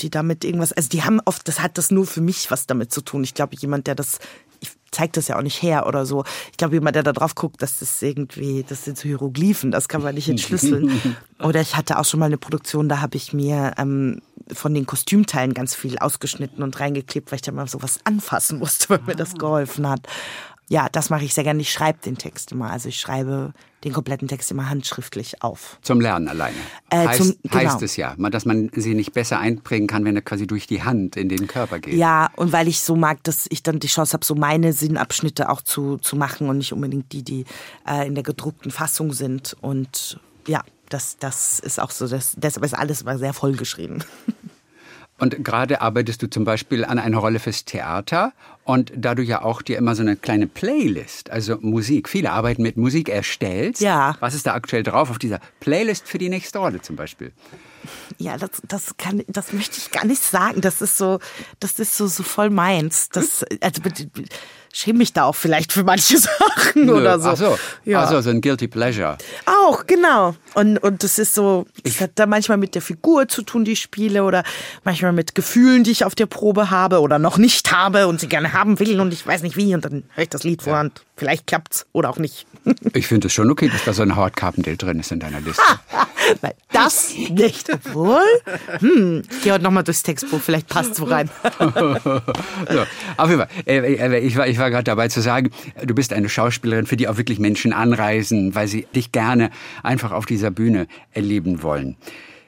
die damit irgendwas, also die haben oft, das hat das nur für mich was damit zu tun. Ich glaube, jemand, der das zeigt das ja auch nicht her oder so. Ich glaube, jemand, der da drauf guckt, das ist irgendwie, das sind so Hieroglyphen, das kann man nicht entschlüsseln. oder ich hatte auch schon mal eine Produktion, da habe ich mir ähm, von den Kostümteilen ganz viel ausgeschnitten und reingeklebt, weil ich da mal sowas anfassen musste, weil mir das ah. geholfen hat ja, das mache ich sehr gerne. Ich schreibe den Text immer. Also ich schreibe den kompletten Text immer handschriftlich auf. Zum Lernen alleine. Äh, heißt, zum, genau. heißt es ja, dass man sie nicht besser einprägen kann, wenn er quasi durch die Hand in den Körper geht. Ja, und weil ich so mag, dass ich dann die Chance habe, so meine Sinnabschnitte auch zu, zu machen und nicht unbedingt die, die äh, in der gedruckten Fassung sind. Und ja, das, das ist auch so. Das, deshalb ist alles immer sehr vollgeschrieben. Und gerade arbeitest du zum Beispiel an einer Rolle fürs Theater und da du ja auch dir immer so eine kleine Playlist, also Musik, viele arbeiten mit Musik erstellst. Ja. Was ist da aktuell drauf auf dieser Playlist für die nächste Rolle zum Beispiel? Ja, das, das kann, das möchte ich gar nicht sagen. Das ist so, das ist so, so voll meins. Das, also, schäme mich da auch vielleicht für manche Sachen Nö, oder so. Ach so, ja. also so ein Guilty Pleasure. Auch, genau. Und, und das ist so, das hat da manchmal mit der Figur zu tun, die ich spiele oder manchmal mit Gefühlen, die ich auf der Probe habe oder noch nicht habe und sie gerne haben will und ich weiß nicht wie und dann höre ich das Lied vor und vielleicht klappt's oder auch nicht. Ich finde es schon okay, dass da so ein Howard Carpendale drin ist in deiner Liste. Nein, das nicht. Obwohl, hm, ich gehe heute nochmal durchs Textbuch, vielleicht passt es wo rein. so, auf jeden Fall, äh, äh, ich war, ich war gerade dabei zu sagen, du bist eine Schauspielerin, für die auch wirklich Menschen anreisen, weil sie dich gerne einfach auf dieser Bühne erleben wollen.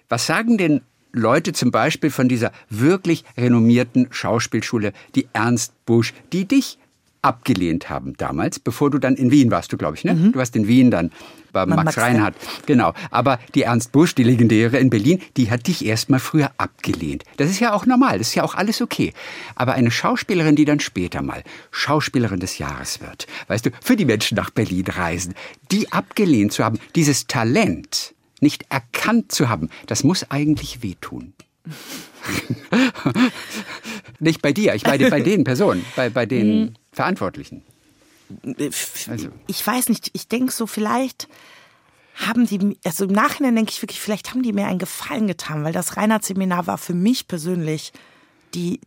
Was sagen denn Leute zum Beispiel von dieser wirklich renommierten Schauspielschule, die Ernst Busch, die dich abgelehnt haben damals, bevor du dann in Wien warst, du glaube ich, ne? Du warst in Wien dann bei Max, Max Reinhardt. Genau. Aber die Ernst Busch, die legendäre in Berlin, die hat dich erst mal früher abgelehnt. Das ist ja auch normal, das ist ja auch alles okay. Aber eine Schauspielerin, die dann später mal Schauspielerin des Jahres wird, weißt du, für die Menschen nach Berlin reisen, die abgelehnt zu haben, dieses Talent nicht erkannt zu haben, das muss eigentlich wehtun. nicht bei dir, ich meine bei den Personen, bei, bei den Verantwortlichen. Also. Ich weiß nicht, ich denke so, vielleicht haben die, also im Nachhinein denke ich wirklich, vielleicht haben die mir einen Gefallen getan, weil das Reinhardt-Seminar war für mich persönlich die,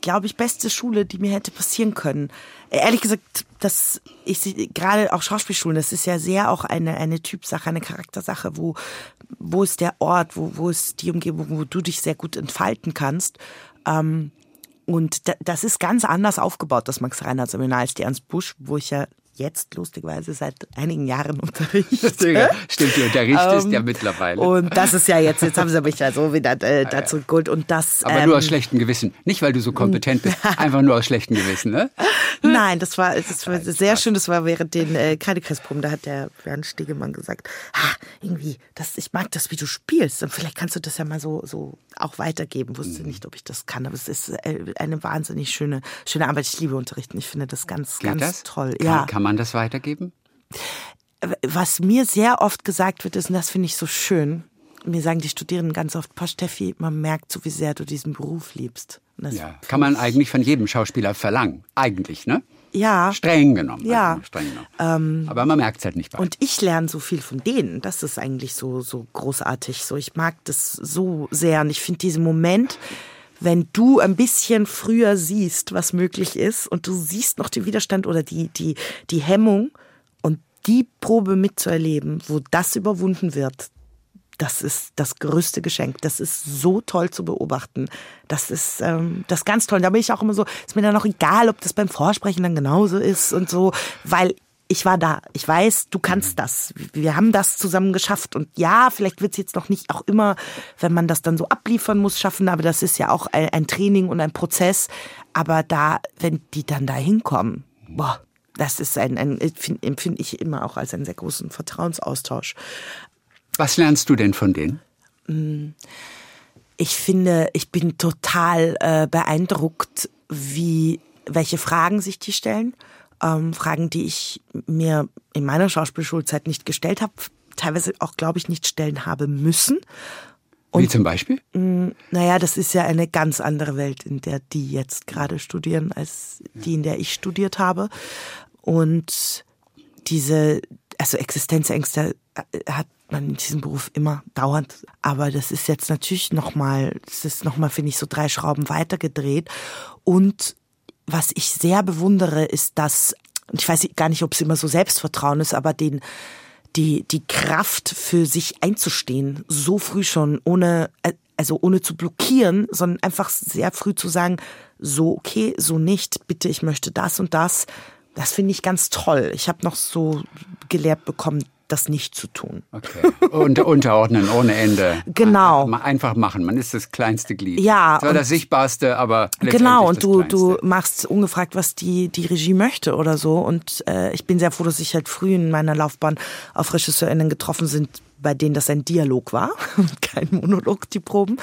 glaube ich, beste Schule, die mir hätte passieren können. Ehrlich gesagt, dass ich gerade auch Schauspielschulen, das ist ja sehr auch eine, eine Typsache, eine Charaktersache, wo, wo ist der Ort, wo, wo ist die Umgebung, wo du dich sehr gut entfalten kannst. Ähm, und das ist ganz anders aufgebaut, das Max-Reinhardt-Seminar, als die Ernst Busch, wo ich ja jetzt lustigerweise seit einigen Jahren unterrichte. Stimmt, du unterrichtest um, ja ähm, mittlerweile. Und das ist ja jetzt, jetzt haben sie mich ja so wieder äh, dazu geholt. Und das, Aber ähm, nur aus schlechtem Gewissen. Nicht, weil du so kompetent bist, einfach nur aus schlechtem Gewissen, ne? Nein, das war, das war sehr schön. Das war während den äh, Kreidekreisproben. Da hat der Bernd Stegemann gesagt, ah, irgendwie, das, ich mag das, wie du spielst. Und vielleicht kannst du das ja mal so, so auch weitergeben. Wusste mhm. nicht, ob ich das kann, aber es ist äh, eine wahnsinnig schöne, schöne Arbeit. Ich liebe Unterrichten. Ich finde das ganz, Geht ganz das? toll. Kann, ja. Kann man das weitergeben? Was mir sehr oft gesagt wird, ist, und das finde ich so schön, mir sagen die Studierenden ganz oft, Poh Steffi, man merkt so, wie sehr du diesen Beruf liebst. ja, kann man eigentlich von jedem Schauspieler verlangen. Eigentlich, ne? Ja. Streng genommen. Ja. Also streng genommen. Ähm, Aber man merkt es halt nicht bei. Und ich lerne so viel von denen. Das ist eigentlich so, so großartig. So, ich mag das so sehr. Und ich finde diesen Moment, wenn du ein bisschen früher siehst, was möglich ist und du siehst noch den Widerstand oder die, die, die Hemmung und die Probe mitzuerleben, wo das überwunden wird, das ist das größte Geschenk. Das ist so toll zu beobachten. Das ist ähm, das ist ganz toll. Da bin ich auch immer so, ist mir dann auch egal, ob das beim Vorsprechen dann genauso ist und so, weil ich war da. Ich weiß, du kannst das. Wir haben das zusammen geschafft. Und ja, vielleicht wird es jetzt noch nicht auch immer, wenn man das dann so abliefern muss, schaffen. Aber das ist ja auch ein, ein Training und ein Prozess. Aber da, wenn die dann da hinkommen, boah, das ist ein, ein empfinde ich immer auch als einen sehr großen Vertrauensaustausch. Was lernst du denn von denen? Mm, ich finde, ich bin total äh, beeindruckt, wie welche Fragen sich die stellen ähm, Fragen, die ich mir in meiner Schauspielschulzeit nicht gestellt habe, teilweise auch, glaube ich, nicht stellen habe müssen. Und, Wie zum Beispiel? Mh, mm, naja, das ist ja eine ganz andere Welt, in der die jetzt gerade studieren, als die, in der ich studiert habe. Und diese, also Existenzängste äh, hat man in diesem Beruf immer dauernd. Aber das ist jetzt natürlich nochmal, das ist nochmal, finde ich, so drei Schrauben weitergedreht. Und was ich sehr bewundere, ist dass, und ich weiß gar nicht, ob es immer so Selbstvertrauen ist, aber den, die, die Kraft für sich einzustehen, so früh schon, ohne, also ohne zu blockieren, sondern einfach sehr früh zu sagen, so okay, so nicht, bitte, ich möchte das und das. Das finde ich ganz toll. Ich habe noch so gelehrt bekommen, das nicht zu tun. Okay. Und unterordnen ohne Ende. Genau. Einfach machen. Man ist das kleinste Glied. Ja. Zwar das sichtbarste, aber genau. Und du du machst ungefragt, was die die Regie möchte oder so. Und äh, ich bin sehr froh, dass ich halt früh in meiner Laufbahn auf RegisseurInnen getroffen sind, bei denen das ein Dialog war und kein Monolog, die Proben.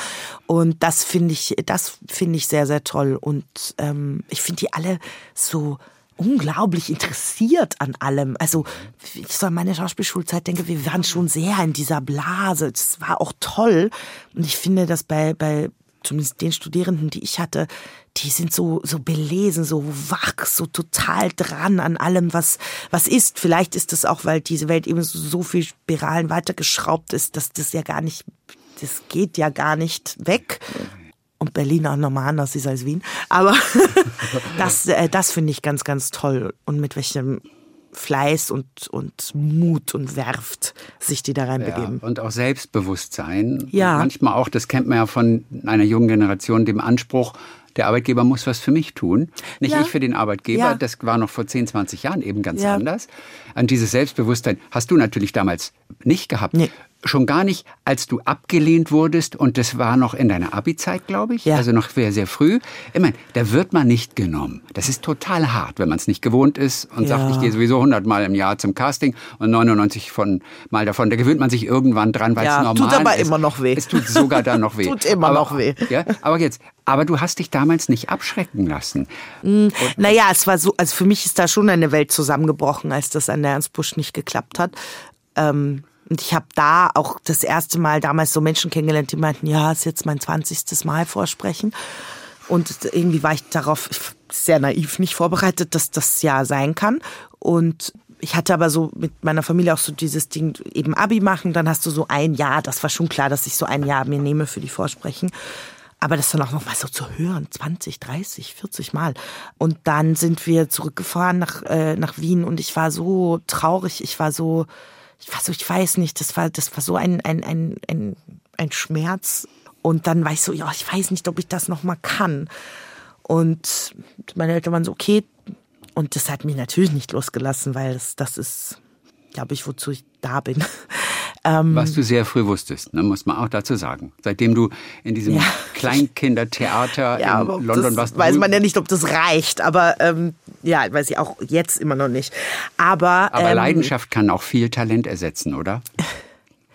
Und das finde ich, das finde ich sehr, sehr toll. Und ähm, ich finde die alle so unglaublich interessiert an allem. Also ich so an meine Schauspielschulzeit denke, wir waren schon sehr in dieser Blase. Es war auch toll. Und ich finde, dass bei, bei zumindest den Studierenden, die ich hatte, die sind so, so belesen, so wach, so total dran an allem, was, was ist. Vielleicht ist es auch, weil diese Welt eben so, so viel Spiralen weitergeschraubt ist, dass das ja gar nicht, das geht ja gar nicht weg und Berlin auch nochmal anders ist als Wien. Aber das, äh, das finde ich ganz, ganz toll. Und mit welchem Fleiß und, und Mut und Werft sich die da reinbegeben. Ja, und auch Selbstbewusstsein. Ja. Und manchmal auch, das kennt man ja von einer jungen Generation, dem Anspruch, der Arbeitgeber muss was für mich tun. Nicht ja. ich für den Arbeitgeber. Ja. Das war noch vor 10, 20 Jahren eben ganz ja. anders. An dieses Selbstbewusstsein hast du natürlich damals nicht gehabt. Nee. Schon gar nicht, als du abgelehnt wurdest und das war noch in deiner Abi-Zeit, glaube ich, Ja. also noch sehr, sehr früh. Ich meine, da wird man nicht genommen. Das ist total hart, wenn man es nicht gewohnt ist und Ja. sagt, ich gehe sowieso 100 Mal im Jahr zum Casting und 99 von Mal davon. Da gewöhnt man sich irgendwann dran, weil Ja, es tut normal aber ist. immer noch weh. Es tut sogar dann noch weh. Tut immer aber, noch weh. Ja, aber jetzt, aber du hast dich damals nicht abschrecken lassen. Naja, es war so, also für mich ist da schon eine Welt zusammengebrochen, als das an der Ernst Busch nicht geklappt hat. Ähm, und ich habe da auch das erste Mal damals so Menschen kennengelernt, die meinten, ja, ist jetzt mein 20. Mal vorsprechen. Und irgendwie war ich darauf sehr naiv nicht vorbereitet, dass das ja sein kann. Und ich hatte aber so mit meiner Familie auch so dieses Ding, eben Abi machen, dann hast du so ein Jahr, das war schon klar, dass ich so ein Jahr mir nehme für die Vorsprechen. Aber das dann auch noch mal so zu hören, 20, 30, 40 Mal. Und dann sind wir zurückgefahren nach, äh, nach Wien und ich war so traurig, ich war so, ich war so, ich weiß nicht, das war, das war so ein, ein, ein, ein, ein Schmerz. Und dann war ich so, ja, ich weiß nicht, ob ich das noch mal kann. Und meine Eltern waren so, okay. Und das hat mich natürlich nicht losgelassen, weil das, das ist, glaube ich, wozu ich da bin. Ähm, Was du sehr früh wusstest, ne, muss man auch dazu sagen. Seitdem du in diesem Ja. Kleinkindertheater Ja, in London warst. weiß man ja nicht, ob das reicht. Aber ähm, ja, weiß ich auch jetzt immer noch nicht. Aber, Aber ähm, Leidenschaft kann auch viel Talent ersetzen, oder?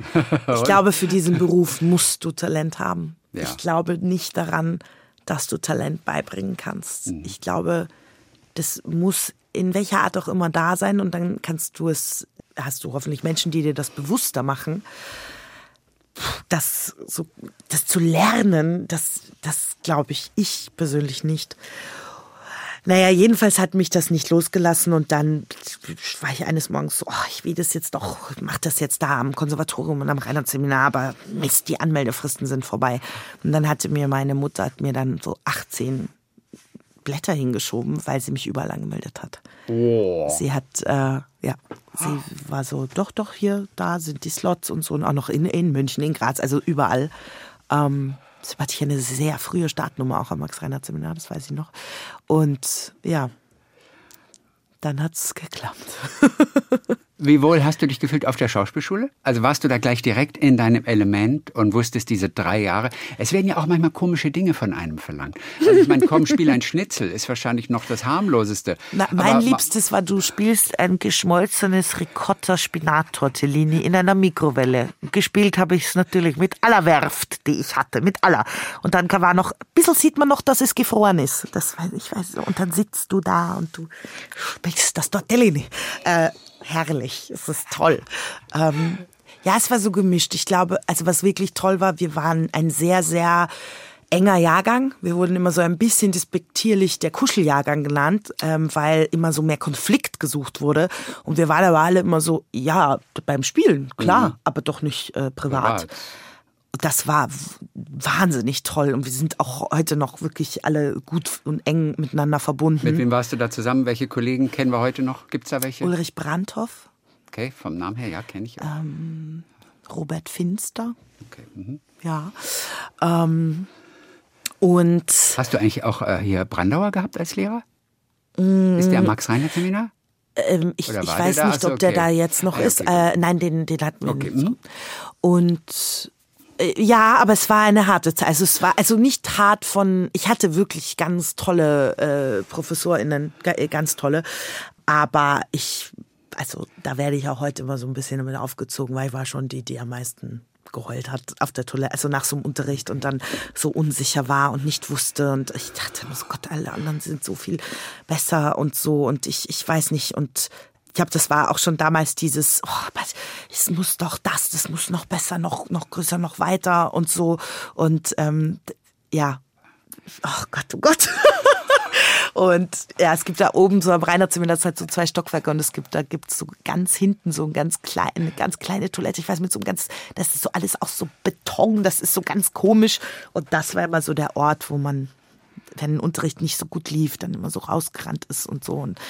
ich glaube, für diesen Beruf musst du Talent haben. Ja. Ich glaube nicht daran, dass du Talent beibringen kannst. Mhm. Ich glaube, das muss in welcher Art auch immer da sein und dann kannst du es, hast du hoffentlich Menschen, die dir das bewusster machen. Das, so, das zu lernen, das, das glaube ich, ich persönlich nicht. Naja, jedenfalls hat mich das nicht losgelassen und dann war ich eines Morgens so, oh, ich will das jetzt doch, mach das jetzt da am Konservatorium und am Rheinland-Seminar, aber Mist, die Anmeldefristen sind vorbei. Und dann hatte mir meine Mutter, hat mir dann so 18 Blätter hingeschoben, weil sie mich überall angemeldet hat. Sie hat, äh, ja, sie war so, doch, doch, hier, da sind die Slots und so und auch noch in, in München, in Graz, also überall. Ähm, das hatte ich eine sehr frühe Startnummer auch am Max-Reinhardt-Seminar, das weiß ich noch. Und ja, dann hat's geklappt. Wie wohl hast du dich gefühlt auf der Schauspielschule? Also warst du da gleich direkt in deinem Element und wusstest diese drei Jahre? Es werden ja auch manchmal komische Dinge von einem verlangt. Also ich meine, komm, spiel ein Schnitzel ist wahrscheinlich noch das harmloseste. Na, Aber mein ma- Liebstes war, du spielst ein geschmolzenes Ricotta-Spinat-Tortellini in einer Mikrowelle. Gespielt habe ich es natürlich mit aller Werft, die ich hatte, mit aller. Und dann war noch, ein bisschen sieht man noch, dass es gefroren ist. Das weiß ich weiß. Und dann sitzt du da und du spielst das Tortellini. Äh, herrlich, es ist toll. Ähm, ja, es war so gemischt. Ich glaube, also was wirklich toll war, wir waren ein sehr, sehr enger Jahrgang. Wir wurden immer so ein bisschen despektierlich der Kuscheljahrgang genannt, ähm, weil immer so mehr Konflikt gesucht wurde. Und wir waren aber alle immer so, ja, beim Spielen, klar, aber doch nicht äh, privat. Privat. Das war wahnsinnig toll und wir sind auch heute noch wirklich alle gut und eng miteinander verbunden. Mit wem warst du da zusammen? Welche Kollegen kennen wir heute noch? Gibt's da welche? Ulrich Brandhoff, Okay, vom Namen her, ja, kenne ich. auch. Robert Finster, Okay. Mhm. ja. Ähm, und Hast du eigentlich auch äh, hier Brandauer gehabt als Lehrer? Ist der Max-Reinhardt-Seminar? Ähm, ich, ich der weiß nicht, ob der okay. da jetzt noch Ah, ja, ist. okay, Äh, nein, den, den hatten wir Okay, nicht. mhm. Und ja, aber es war eine harte Zeit. Also es war also nicht hart von. Ich hatte wirklich ganz tolle äh, ProfessorInnen, äh, ganz tolle. Aber ich, also da werde ich auch heute immer so ein bisschen damit aufgezogen, weil ich war schon die, die am meisten geheult hat auf der Toilette, also nach so einem Unterricht und dann so unsicher war und nicht wusste und ich dachte so Gott, alle anderen sind so viel besser und so und ich, ich weiß nicht und ich glaube, das war auch schon damals dieses, oh, es muss doch das, das muss noch besser, noch, noch größer, noch weiter und so und ähm, ja, oh Gott, oh Gott. Und ja, es gibt da oben so am zumindest halt so zwei Stockwerke und es gibt, da gibt's so ganz hinten so ein ganz kleine, eine ganz kleine Toilette. Ich weiß mit so einem ganz, das ist so alles aus so Beton, das ist so ganz komisch. Und das war immer so der Ort, wo man, wenn ein Unterricht nicht so gut lief, dann immer so rausgerannt ist und so. Und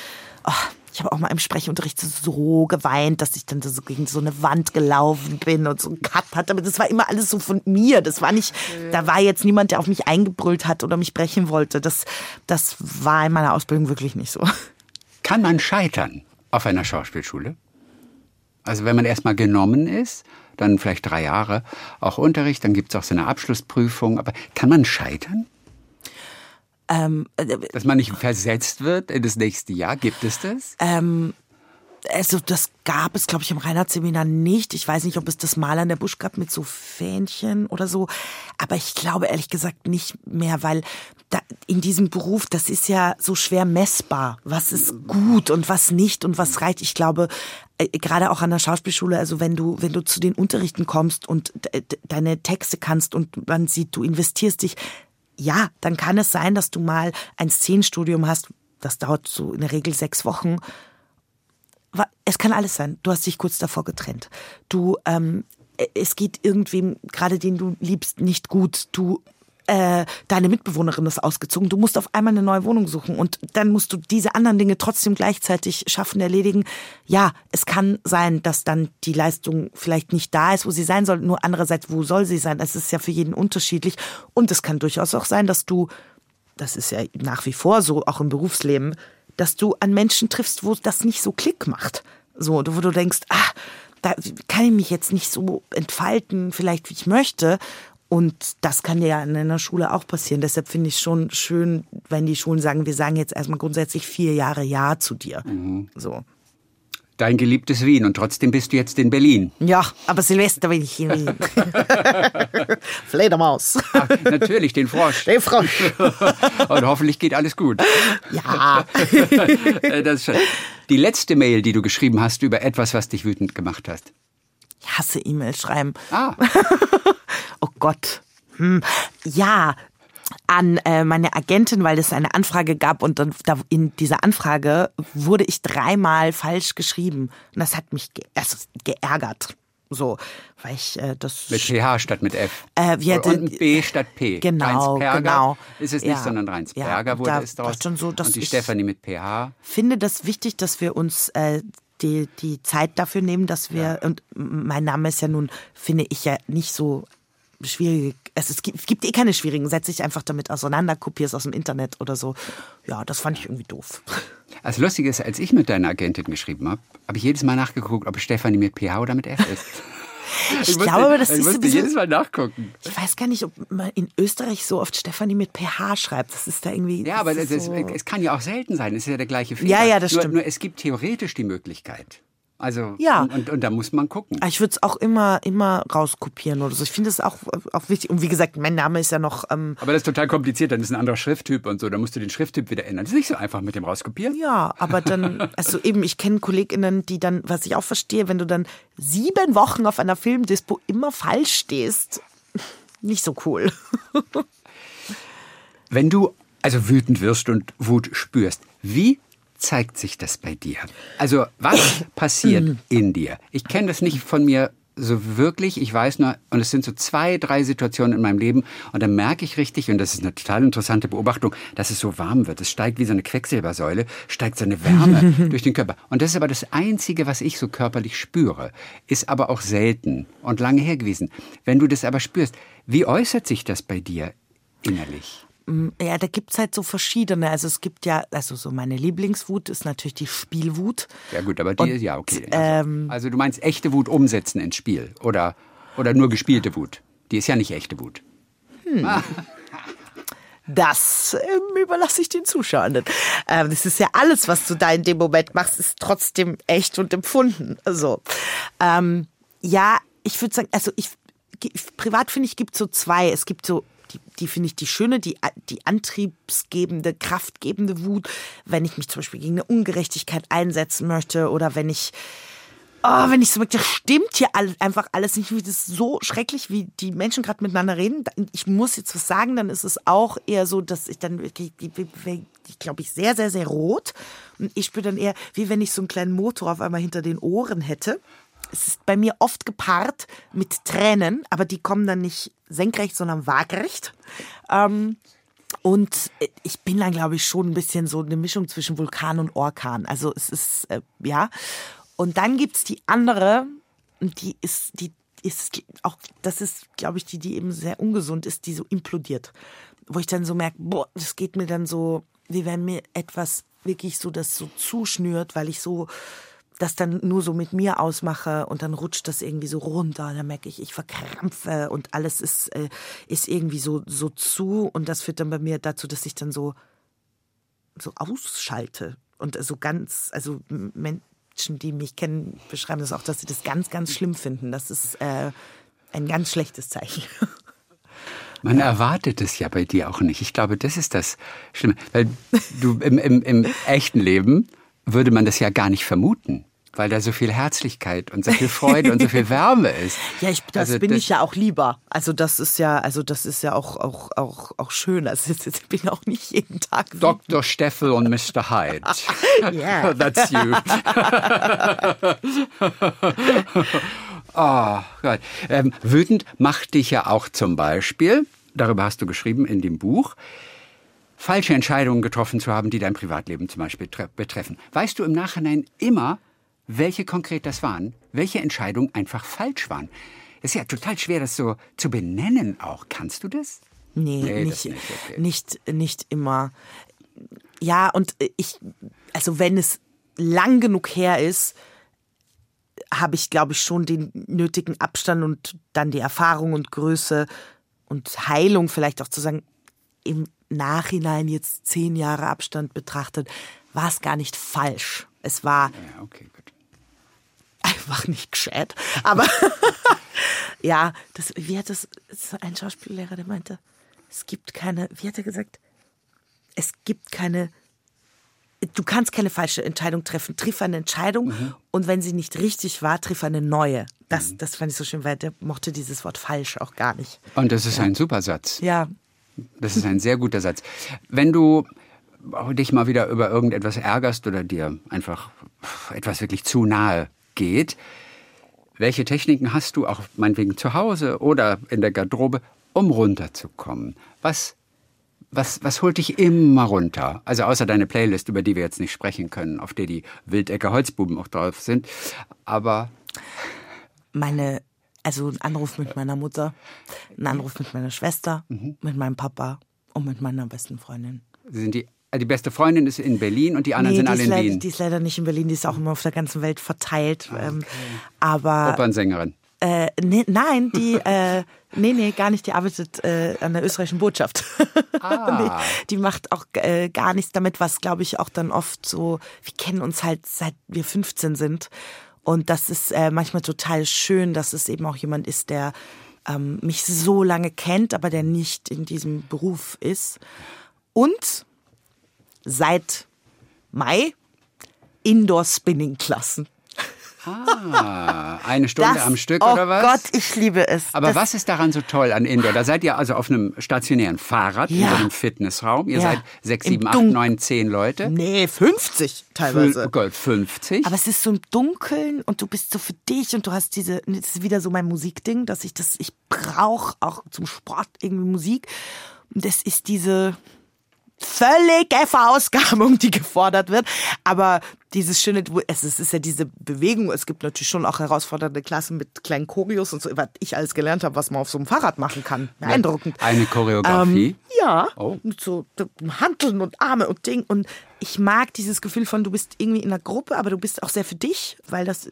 oh, ich habe auch mal im Sprechunterricht so geweint, dass ich dann so gegen so eine Wand gelaufen bin und so einen Cut hatte. Aber das war immer alles so von mir. Das war nicht, da war jetzt niemand, der auf mich eingebrüllt hat oder mich brechen wollte. Das, das war in meiner Ausbildung wirklich nicht so. Kann man scheitern auf einer Schauspielschule? Also wenn man erstmal genommen ist, dann vielleicht drei Jahre auch Unterricht, dann gibt es auch so eine Abschlussprüfung. Aber kann man scheitern? Ähm, äh, Dass man nicht versetzt wird in das nächste Jahr, gibt es das? Ähm, also das gab es, glaube ich, im Reinhardt-Seminar nicht. Ich weiß nicht, ob es das mal an der Busch gab mit so Fähnchen oder so. Aber ich glaube ehrlich gesagt nicht mehr, weil da, in diesem Beruf, das ist ja so schwer messbar. Was ist gut und was nicht und was reicht. Ich glaube, äh, gerade auch an der Schauspielschule, also wenn du, wenn du zu den Unterrichten kommst und deine Texte kannst und man sieht, du investierst dich, ja, dann kann es sein, dass du mal ein Szenenstudium hast. Das dauert so in der Regel sechs Wochen es kann alles sein. Du hast dich kurz davor getrennt. Du, ähm, es geht irgendwem, gerade den du liebst, nicht gut. Du, äh, deine Mitbewohnerin ist ausgezogen. Du musst auf einmal eine neue Wohnung suchen und dann musst du diese anderen Dinge trotzdem gleichzeitig schaffen, erledigen. Ja, es kann sein, dass dann die Leistung vielleicht nicht da ist, wo sie sein soll. Nur andererseits, wo soll sie sein? Es ist ja für jeden unterschiedlich. Und es kann durchaus auch sein, dass du, das ist ja nach wie vor so, auch im Berufsleben, dass du an Menschen triffst, wo das nicht so Klick macht. So, wo du denkst, ah, da kann ich mich jetzt nicht so entfalten, vielleicht wie ich möchte. Und das kann ja in einer Schule auch passieren. Deshalb finde ich schon schön, wenn die Schulen sagen, wir sagen jetzt erstmal grundsätzlich vier Jahre Ja zu dir. Mhm. So dein geliebtes Wien und trotzdem bist du jetzt in Berlin. Ja, aber Silvester bin ich in Wien. Fledermaus. Ach, natürlich, den Frosch. Den Frosch. und hoffentlich geht alles gut. Ja. das ist die letzte Mail, die du geschrieben hast über etwas, was dich wütend gemacht hast. Ich hasse E-Mails schreiben. Ah. Oh Gott. Hm. Ja, an äh, meine Agentin, weil es eine Anfrage gab und dann da in dieser Anfrage wurde ich dreimal falsch geschrieben und das hat mich ge also geärgert. So, weil ich äh, das mit PH statt mit F äh, wie und ein B statt P. Genau, genau. Ist es nicht, ja. sondern Reinsperger ja, wurde da es daraus. Schon so, dass und die Stefanie mit PH. Finde das wichtig, dass wir uns äh, die, die Zeit dafür nehmen, dass wir ja. und mein Name ist ja nun finde ich ja nicht so schwierige, es, es, gibt, es gibt eh keine schwierigen, setz dich einfach damit auseinander, kopierst aus dem Internet oder so. Ja, das fand ich irgendwie doof. Das Lustige ist, als ich mit deiner Agentin geschrieben habe, habe ich jedes Mal nachgeguckt, ob Stefanie mit PH oder mit F ist. Ich, ich glaube, aber das ich ist musste bisschen, jedes Mal nachgucken. Ich weiß gar nicht, ob man in Österreich so oft Stefanie mit PH schreibt. Das ist da irgendwie. Ja, aber so es kann ja auch selten sein. Es ist ja der gleiche Fehler. Ja, ja, das nur, stimmt. Nur es gibt theoretisch die Möglichkeit. Also, ja. und, und, und, da muss man gucken. Ah, ich würde es auch immer, immer rauskopieren oder so. Ich finde es auch, auch wichtig. Und wie gesagt, mein Name ist ja noch. Ähm aber das ist total kompliziert, dann ist ein anderer Schrifttyp und so. Da musst du den Schrifttyp wieder ändern. Das ist nicht so einfach mit dem Rauskopieren. Ja, aber dann, also eben, ich kenne KollegInnen, die dann, was ich auch verstehe, wenn du dann sieben Wochen auf einer Filmdispo immer falsch stehst, nicht so cool. wenn du also wütend wirst und Wut spürst, wie zeigt sich das bei dir? Also was passiert in dir? Ich kenne das nicht von mir so wirklich. Ich weiß nur, und es sind so zwei, drei Situationen in meinem Leben, und dann merke ich richtig, und das ist eine total interessante Beobachtung, dass es so warm wird. Es steigt wie so eine Quecksilbersäule, steigt so eine Wärme durch den Körper. Und das ist aber das Einzige, was ich so körperlich spüre, ist aber auch selten und lange her gewesen. Wenn du das aber spürst, wie äußert sich das bei dir innerlich? Ja, da gibt es halt so verschiedene. Also es gibt ja, also so meine Lieblingswut ist natürlich die Spielwut. Ja gut, aber die ist ja okay. Also, ähm, also, du meinst echte Wut umsetzen ins Spiel oder, oder nur gespielte Wut? Die ist ja nicht echte Wut. Hm. Das ähm, überlasse ich den Zuschauern. Ähm, das ist ja alles, was du da in dem Moment machst, ist trotzdem echt und empfunden. Also, ähm, ja, ich würde sagen, also ich, privat finde ich, gibt so zwei. Es gibt so die, die finde ich die schöne, die, die antriebsgebende, kraftgebende Wut, wenn ich mich zum Beispiel gegen eine Ungerechtigkeit einsetzen möchte oder wenn ich Oh, wenn ich so merke, das stimmt hier einfach alles nicht. Das ist so schrecklich, wie die Menschen gerade miteinander reden. Ich muss jetzt was sagen, dann ist es auch eher so, dass ich dann wirklich, ich glaube ich, sehr, sehr, sehr rot. Und ich spüre dann eher, wie wenn ich so einen kleinen Motor auf einmal hinter den Ohren hätte es ist bei mir oft gepaart mit Tränen, aber die kommen dann nicht senkrecht, sondern waagerecht. Ähm, und ich bin dann, glaube ich, schon ein bisschen so eine Mischung zwischen Vulkan und Orkan. Also es ist, äh, ja. Und dann gibt es die andere, die ist, die ist auch, das ist, glaube ich, die, die eben sehr ungesund ist, die so implodiert. Wo ich dann so merke, boah, das geht mir dann so, wie wenn mir etwas wirklich so das so zuschnürt, weil ich so das dann nur so mit mir ausmache und dann rutscht das irgendwie so runter, dann merke ich, ich verkrampfe und alles ist, äh, ist irgendwie so, so zu und das führt dann bei mir dazu, dass ich dann so, so ausschalte und so ganz, also Menschen, die mich kennen, beschreiben das auch, dass sie das ganz, ganz schlimm finden. Das ist äh, ein ganz schlechtes Zeichen. Man ja. erwartet es ja bei dir auch nicht. Ich glaube, das ist das Schlimme. Weil du im, im, im echten Leben würde man das ja gar nicht vermuten weil da so viel Herzlichkeit und so viel Freude und so viel Wärme ist. Ja, ich, das also, bin das ich ja auch lieber. Also das ist ja, also das ist ja auch auch auch auch schön. Also ich bin auch nicht jeden Tag. Dr. Steffel und Mr. Hyde. yeah. That's you. oh Gott. Ähm, wütend macht dich ja auch zum Beispiel. Darüber hast du geschrieben in dem Buch falsche Entscheidungen getroffen zu haben, die dein Privatleben zum Beispiel betreffen. Weißt du im Nachhinein immer, welche konkret das waren, welche Entscheidungen einfach falsch waren. Es ist ja total schwer, das so zu benennen auch. Kannst du das? Nee, nee nicht, nicht, okay. nicht, nicht immer. Ja, und ich, also wenn es lang genug her ist, habe ich, glaube ich, schon den nötigen Abstand und dann die Erfahrung und Größe und Heilung vielleicht auch zu sagen, im Nachhinein jetzt zehn Jahre Abstand betrachtet, war es gar nicht falsch. Es war ja, okay, einfach nicht gescheit. Aber ja, das, wie hat das, das ein Schauspiellehrer, der meinte, es gibt keine, wie hat er gesagt, es gibt keine, du kannst keine falsche Entscheidung treffen. Triff eine Entscheidung mhm. und wenn sie nicht richtig war, triff eine neue. Das, mhm. das fand ich so schön, weil der mochte dieses Wort falsch auch gar nicht. Und das ist ja. ein super Satz. Ja. Das ist ein sehr guter Satz. Wenn du dich mal wieder über irgendetwas ärgerst oder dir einfach etwas wirklich zu nahe geht. Welche Techniken hast du, auch meinetwegen zu Hause oder in der Garderobe, um runterzukommen? Was, was, was holt dich immer runter? Also außer deine Playlist, über die wir jetzt nicht sprechen können, auf der die Wildecker Holzbuben auch drauf sind. Aber. Meine, also ein Anruf mit meiner Mutter, ein Anruf mit meiner Schwester, mhm. mit meinem Papa und mit meiner besten Freundin. Sind die die beste Freundin ist in Berlin und die anderen nee, sind alle in leider, Wien. Die ist leider nicht in Berlin, die ist auch immer auf der ganzen Welt verteilt. Okay. Ähm, aber Opernsängerin. Äh, nee, nein, die, äh, nee, nee, gar nicht. Die arbeitet äh, an der österreichischen Botschaft. Ah. nee, die macht auch äh, gar nichts damit, was, glaube ich, auch dann oft so, wir kennen uns halt seit wir 15 sind. Und das ist äh, manchmal total schön, dass es eben auch jemand ist, der ähm, mich so lange kennt, aber der nicht in diesem Beruf ist. Und seit Mai Indoor-Spinning-Klassen. Ah, eine Stunde das, am Stück oder was? Oh Gott, ich liebe es. Aber das, was ist daran so toll an Indoor? Da seid ihr also auf einem stationären Fahrrad ja. in einem Fitnessraum. Ihr ja. seid sechs, sieben, acht, neun, zehn Leute. Nee, 50 teilweise. Oh Gott, 50. Aber es ist so im Dunkeln und du bist so für dich und du hast diese, das ist wieder so mein Musikding, dass ich das, ich brauche auch zum Sport irgendwie Musik. Und das ist diese, völlige Verausgabung, die gefordert wird. Aber dieses schöne, es ist ja diese Bewegung. Es gibt natürlich schon auch herausfordernde Klassen mit kleinen Choreos und so, was ich alles gelernt habe, was man auf so einem Fahrrad machen kann. Beeindruckend. Eine Choreografie? Ähm, ja. Oh. Mit so Handeln und Arme und Ding. Und ich mag dieses Gefühl von, du bist irgendwie in einer Gruppe, aber du bist auch sehr für dich, weil das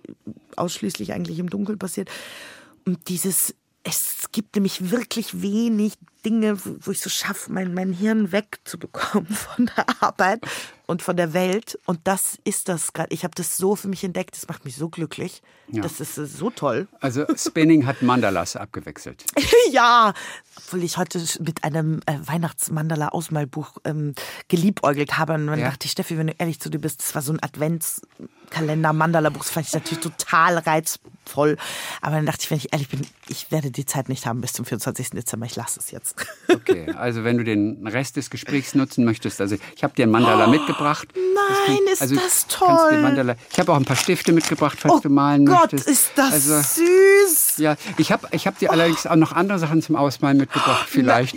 ausschließlich eigentlich im Dunkeln passiert. Und dieses es gibt nämlich wirklich wenig Dinge, wo ich so schaffe, mein, mein Hirn wegzubekommen von der Arbeit und von der Welt. Und das ist das gerade. Ich habe das so für mich entdeckt. Das macht mich so glücklich. Ja. Das ist so toll. Also Spinning hat Mandalas abgewechselt. ja, obwohl ich heute mit einem äh, Weihnachtsmandala-Ausmalbuch ähm, geliebäugelt habe. Und dann ja. dachte ich, Steffi, wenn du ehrlich zu dir bist, das war so ein Adventskalender-Mandala-Buch. Das fand ich natürlich total reizvoll. Aber dann dachte ich, wenn ich ehrlich bin, ich werde die Zeit nicht haben bis zum 24. Dezember. Ich lasse es jetzt. Okay, also wenn du den Rest des Gesprächs nutzen möchtest, also ich habe dir ein Mandala oh, mitgebracht. Nein, ist also das toll. Ich habe auch ein paar Stifte mitgebracht, falls oh du malen Gott, möchtest. Gott, ist das also, süß. Ja, ich habe ich hab dir allerdings auch noch andere Sachen zum Ausmalen mitgebracht, vielleicht.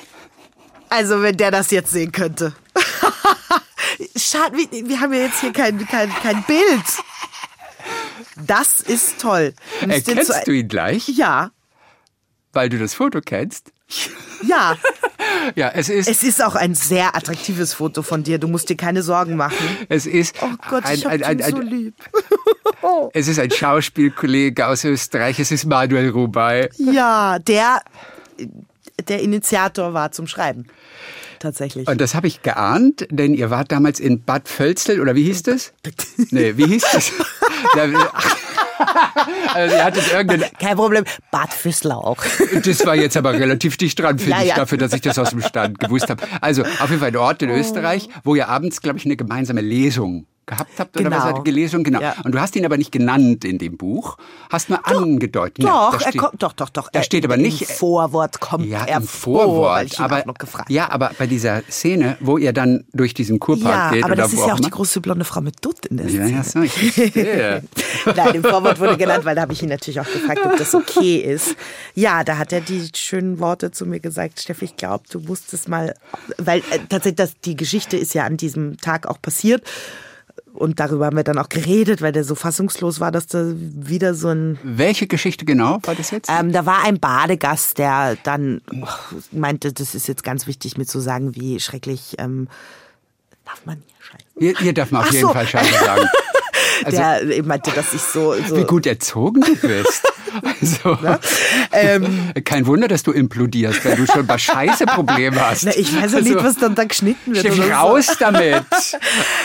Also wenn der das jetzt sehen könnte. Schade, wir, wir haben ja jetzt hier kein, kein, kein Bild. Das ist toll. Erkennst du ihn gleich? Ja. Weil du das Foto kennst? Ja. ja, es ist. Es ist auch ein sehr attraktives Foto von dir. Du musst dir keine Sorgen machen. Es ist. Oh Gott, ein, ich hab ein, ein, ein, so lieb. Es ist ein Schauspielkollege aus Österreich, es ist Manuel Rubey. Ja, der, der Initiator war zum Schreiben. Tatsächlich. Und das habe ich geahnt, denn ihr wart damals in Bad Völzel, oder wie hieß das? Nee, wie hieß das? Also ihr hattet irgendeinen Kein Problem. Bad Füßler Das war jetzt aber relativ dicht dran, finde Ja, ich, ja. dafür, dass ich das aus dem Stand gewusst habe. Also auf jeden Fall ein Ort in Österreich, wo ihr abends, glaube ich, eine gemeinsame Lesung gehabt habt oder Genau. was hattet gelesen? Genau. Ja. Und du hast ihn aber nicht genannt in dem Buch, hast nur angedeutet. Doch, er steht- kommt, doch, doch, doch. Da Er- steht aber nicht. Im Vorwort kommt ja, er im vor, Vorwort. ihn aber, ja, aber bei dieser Szene, wo ihr dann durch diesen Kurpark Ja, geht aber oder das ist ja auch die große blonde Frau mit Dutt in der Ja, Szene. ja, so, ich. Nein, im Vorwort wurde genannt, weil da habe ich ihn natürlich auch gefragt, ob das okay ist. Ja, da hat er die schönen Worte zu mir gesagt, Steffi, ich glaube, du musst es mal, weil äh, tatsächlich das, die Geschichte ist ja an diesem Tag auch passiert. Und darüber haben wir dann auch geredet, weil der so fassungslos war, dass da wieder so ein Welche Geschichte genau war das jetzt? ähm, da war ein Badegast, der dann oh, meinte, das ist jetzt ganz wichtig mit zu sagen, wie schrecklich ähm, darf man hier scheißen. Hier, hier darf man auf Ach jeden so. Fall Scheiße sagen. Also, der meinte, dass ich so, so wie gut erzogen du bist. Also, ähm, kein Wunder, dass du implodierst, wenn du schon bei Scheiße Probleme hast. Na, ich weiß ja nicht, was dann da geschnitten wird. Oder so. raus damit.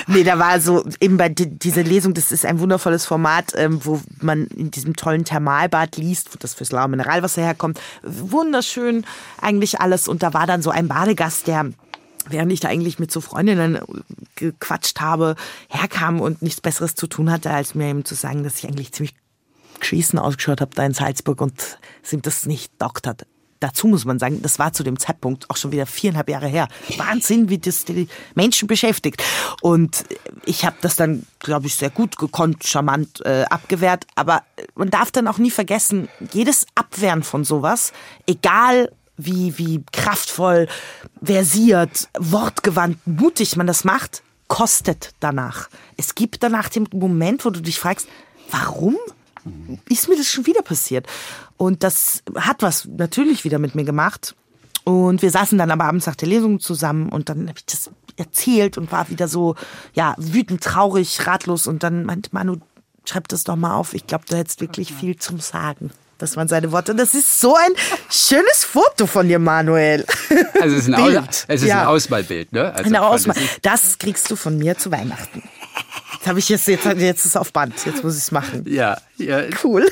Nee, da war so, eben bei di- dieser Lesung, das ist ein wundervolles Format, ähm, wo man in diesem tollen Thermalbad liest, wo das fürs laue Mineralwasser herkommt. Wunderschön eigentlich alles. Und da war dann so ein Badegast, der während ich da eigentlich mit so Freundinnen gequatscht habe, herkam und nichts Besseres zu tun hatte, als mir eben zu sagen, dass ich eigentlich ziemlich geschissen ausgeschaut habe da in Salzburg und sie ihm das nicht dockt hat. Dazu muss man sagen, das war zu dem Zeitpunkt auch schon wieder viereinhalb Jahre her. Wahnsinn, wie das die Menschen beschäftigt. Und ich habe das dann, glaube ich, sehr gut gekonnt, charmant äh, abgewehrt. Aber man darf dann auch nie vergessen, jedes Abwehren von sowas, egal wie, wie kraftvoll, versiert, wortgewandt, mutig man das macht, kostet danach. Es gibt danach den Moment, wo du dich fragst, warum ist mir das schon wieder passiert? Und das hat was natürlich wieder mit mir gemacht. Und wir saßen dann aber abends nach der Lesung zusammen und dann habe ich das erzählt und war wieder so, ja, wütend, traurig, ratlos. Und dann meinte Manu, schreib das doch mal auf. Ich glaube, du hättest wirklich viel zum Sagen. Das waren seine Worte. Und das ist so ein schönes Foto von dir, Manuel. Also es ist ein, Bild. Aus, es ist Ja. ein Ausmalbild, ne? Also das ist- Das kriegst du von mir zu Weihnachten. Jetzt habe ich jetzt, jetzt, jetzt ist es auf Band. Jetzt muss ich es machen. Ja, ja, Cool.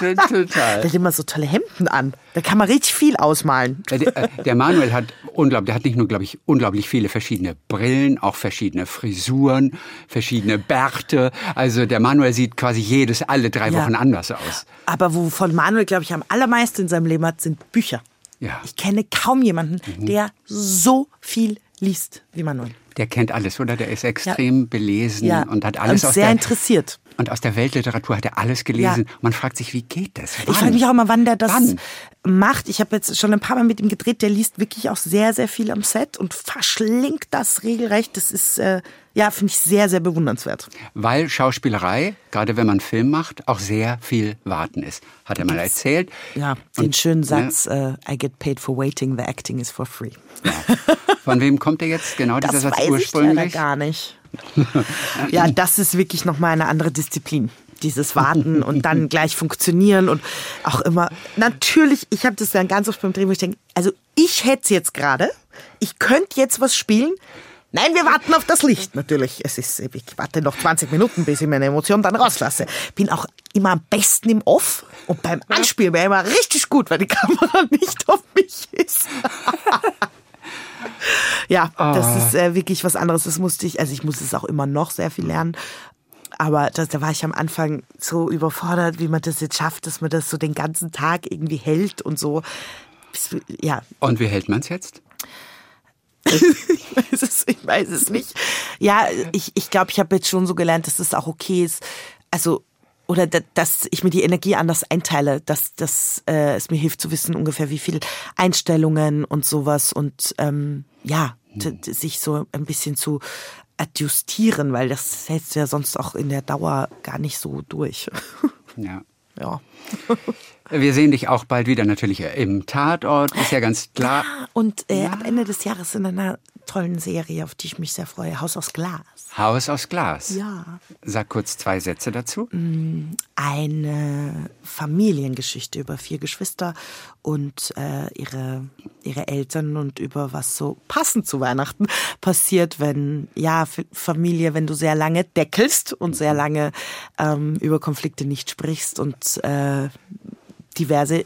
t- Der total. hat immer so tolle Hemden an. Da kann man richtig viel ausmalen. Ja, Der, äh, der Manuel hat unglaublich, der hat nicht nur, glaube ich, unglaublich viele verschiedene Brillen, auch verschiedene Frisuren, verschiedene Bärte. Also der Manuel sieht quasi jedes, alle drei Ja. Wochen anders aus. Aber wovon Manuel, glaube ich, am allermeisten in seinem Leben hat, sind Bücher. Ja. Ich kenne kaum jemanden, der so viel liest wie Manuel. Der kennt alles, oder? Der ist extrem belesen Ja. und hat alles und aus sehr der interessiert. und aus der Weltliteratur hat er alles gelesen. Man fragt sich, wie geht das? Ich frage mich auch immer, wann der das Wann? macht. Ich habe jetzt schon ein paar Mal mit ihm gedreht. Der liest wirklich auch sehr, sehr viel am Set und verschlingt das regelrecht. Das ist, äh, ja, finde ich sehr, sehr bewundernswert. Weil Schauspielerei, gerade wenn man Film macht, auch sehr viel Warten ist. Hat er mal erzählt. Ja, den Und, schönen ne, Satz, äh, I get paid for waiting, the acting is for free. Von wem kommt der jetzt genau, Das dieser Satz weiß ich ursprünglich? gar nicht. ja, das ist wirklich nochmal eine andere Disziplin. Dieses Warten und dann gleich funktionieren und auch immer. Natürlich, ich habe das dann ganz oft beim Drehen, wo ich denke, also ich hätte es jetzt gerade, ich könnte jetzt was spielen. Nein, wir warten auf das Licht. Natürlich, es ist, ich warte noch 20 Minuten, bis ich meine Emotionen dann rauslasse. Bin auch immer am besten im Off und beim Anspielen wäre immer richtig gut, weil die Kamera nicht auf mich ist. Ja, das ist äh, wirklich was anderes. Das musste ich, also ich muss es auch immer noch sehr viel lernen. Aber das, da war ich am Anfang so überfordert, wie man das jetzt schafft, dass man das so den ganzen Tag irgendwie hält und so. Ja, Und wie hält man es jetzt? ich weiß es, ich weiß es nicht. Ja, ich, ich glaube, ich habe jetzt schon so gelernt, dass das auch okay ist. Also, oder da, dass ich mir die Energie anders einteile, dass, dass äh, es mir hilft zu wissen, ungefähr wie viel Einstellungen und sowas und ähm, ja, t- sich so ein bisschen zu adjustieren, weil das hältst du ja sonst auch in der Dauer gar nicht so durch. Ja. ja. Wir sehen dich auch bald wieder natürlich im Tatort, ist ja ganz klar. Ah, und äh, ab Ende des Jahres in einer tollen Serie, auf die ich mich sehr freue, Haus aus Glas. Haus aus Glas. Ja. Sag kurz zwei Sätze dazu. Eine Familiengeschichte über vier Geschwister und äh, ihre, ihre Eltern und über was so passend zu Weihnachten passiert, wenn, ja, Familie, wenn du sehr lange deckelst und sehr lange ähm, über Konflikte nicht sprichst und äh, diverse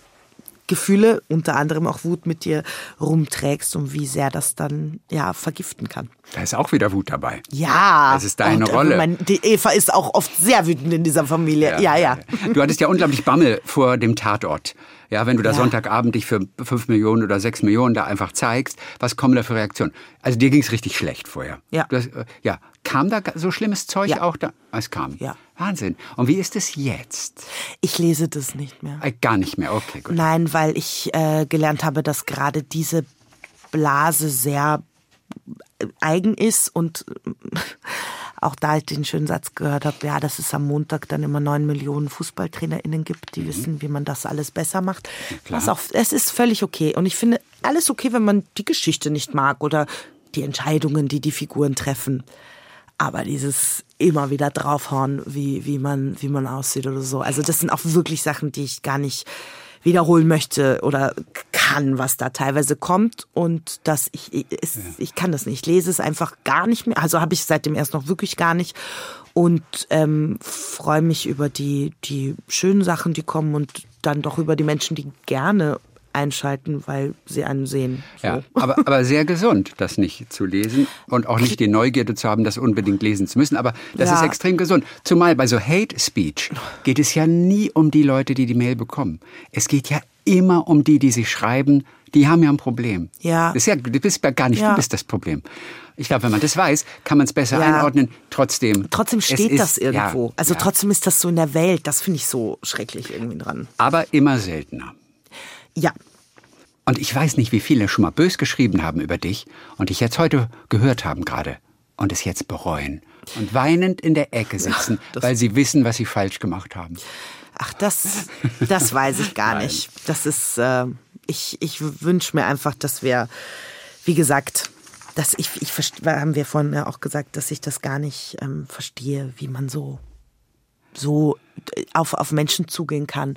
Gefühle, unter anderem auch Wut mit dir rumträgst und wie sehr das dann ja vergiften kann. Da ist auch wieder Wut dabei. Ja. Das ist deine und, äh, Rolle. Mein, die Eva ist auch oft sehr wütend in dieser Familie. Ja, ja. Du hattest ja unglaublich Bammel vor dem Tatort. Ja, wenn du da Ja. Sonntagabend dich für fünf Millionen oder sechs Millionen da einfach zeigst, was kommen da für Reaktionen? Also dir ging's richtig schlecht vorher. Ja. Hast, äh, ja. Kam da so schlimmes Zeug Ja. auch da? Es kam. Ja. Wahnsinn. Und wie ist es jetzt? Ich lese das nicht mehr. Äh, gar nicht mehr. Okay, gut. Nein, weil ich äh, gelernt habe, dass gerade diese Blase sehr äh, eigen ist und äh, auch da ich den schönen Satz gehört habe, ja, dass es am Montag dann immer neun Millionen FußballtrainerInnen gibt, die wissen, wie man das alles besser macht. klar. Auch, es ist völlig okay. Und ich finde alles okay, wenn man die Geschichte nicht mag oder die Entscheidungen, die die Figuren treffen. Aber dieses immer wieder draufhauen, wie, wie, man, wie man aussieht oder so. Also das sind auch wirklich Sachen, die ich gar nicht wiederholen möchte oder kann, was da teilweise kommt. Und dass ich, ich, es, ich kann das nicht. Ich lese es einfach gar nicht mehr. Also habe ich seitdem erst noch wirklich gar nicht. Und ähm, freue mich über die, die schönen Sachen, die kommen und dann doch über die Menschen, die gerne einschalten, weil sie einen sehen. So. Ja, aber, aber sehr gesund, das nicht zu lesen und auch nicht die Neugierde zu haben, das unbedingt lesen zu müssen. Aber das Ja. ist extrem gesund. Zumal bei so Hate Speech geht es ja nie um die Leute, die die Mail bekommen. Es geht ja immer um die, die sie schreiben. Die haben ja ein Problem. Ja. Das ist ja du bist ja gar nicht, Ja. du bist das Problem. Ich glaube, wenn man das weiß, kann man es besser Ja. einordnen. Trotzdem. Trotzdem steht ist- das irgendwo. Ja, also trotzdem ist das so in der Welt. Das finde ich so schrecklich irgendwie dran. Aber immer seltener. Ja, Und ich weiß nicht, wie viele schon mal bös geschrieben haben über dich und dich jetzt heute gehört haben gerade und es jetzt bereuen und weinend in der Ecke sitzen, weil sie wissen, was sie falsch gemacht haben. Ach, das, das weiß ich gar nicht. Das ist, äh, ich, ich wünsche mir einfach, dass wir, wie gesagt, dass ich, ich haben wir vorhin ja auch gesagt, dass ich das gar nicht ähm, verstehe, wie man so, so auf, auf Menschen zugehen kann.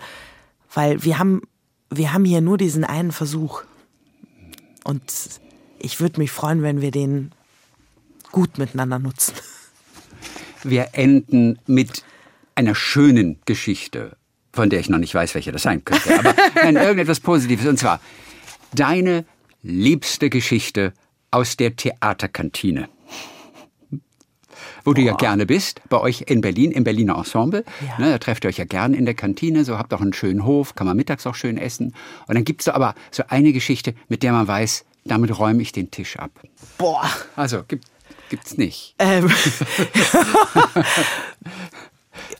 Weil wir haben, wir haben hier nur diesen einen Versuch. Und ich würde mich freuen, wenn wir den gut miteinander nutzen. Wir enden mit einer schönen Geschichte, von der ich noch nicht weiß, welche das sein könnte. Aber nein, irgendetwas Positives. Und zwar deine liebste Geschichte aus der Theaterkantine. Wo du ja gerne bist, bei euch in Berlin, im Berliner Ensemble. Ja. Ne, da trefft ihr euch ja gerne in der Kantine, so habt auch einen schönen Hof, kann man mittags auch schön essen. Und dann gibt's so aber so eine Geschichte, mit der man weiß, damit räume ich den Tisch ab. Boah. Also gibt, gibt's nicht. Ähm,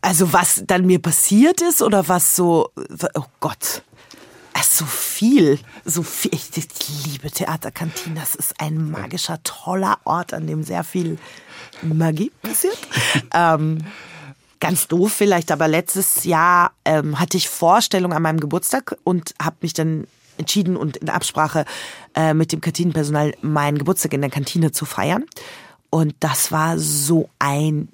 also was dann mir passiert ist oder was so, oh Gott, es so viel, so viel. Ich, ich liebe Theaterkantinen. Das ist ein magischer, toller Ort, an dem sehr viel Magie passiert. ähm, ganz doof vielleicht, aber letztes Jahr ähm, hatte ich Vorstellung an meinem Geburtstag und habe mich dann entschieden und in Absprache äh, mit dem Kantinenpersonal meinen Geburtstag in der Kantine zu feiern. Und das war so ein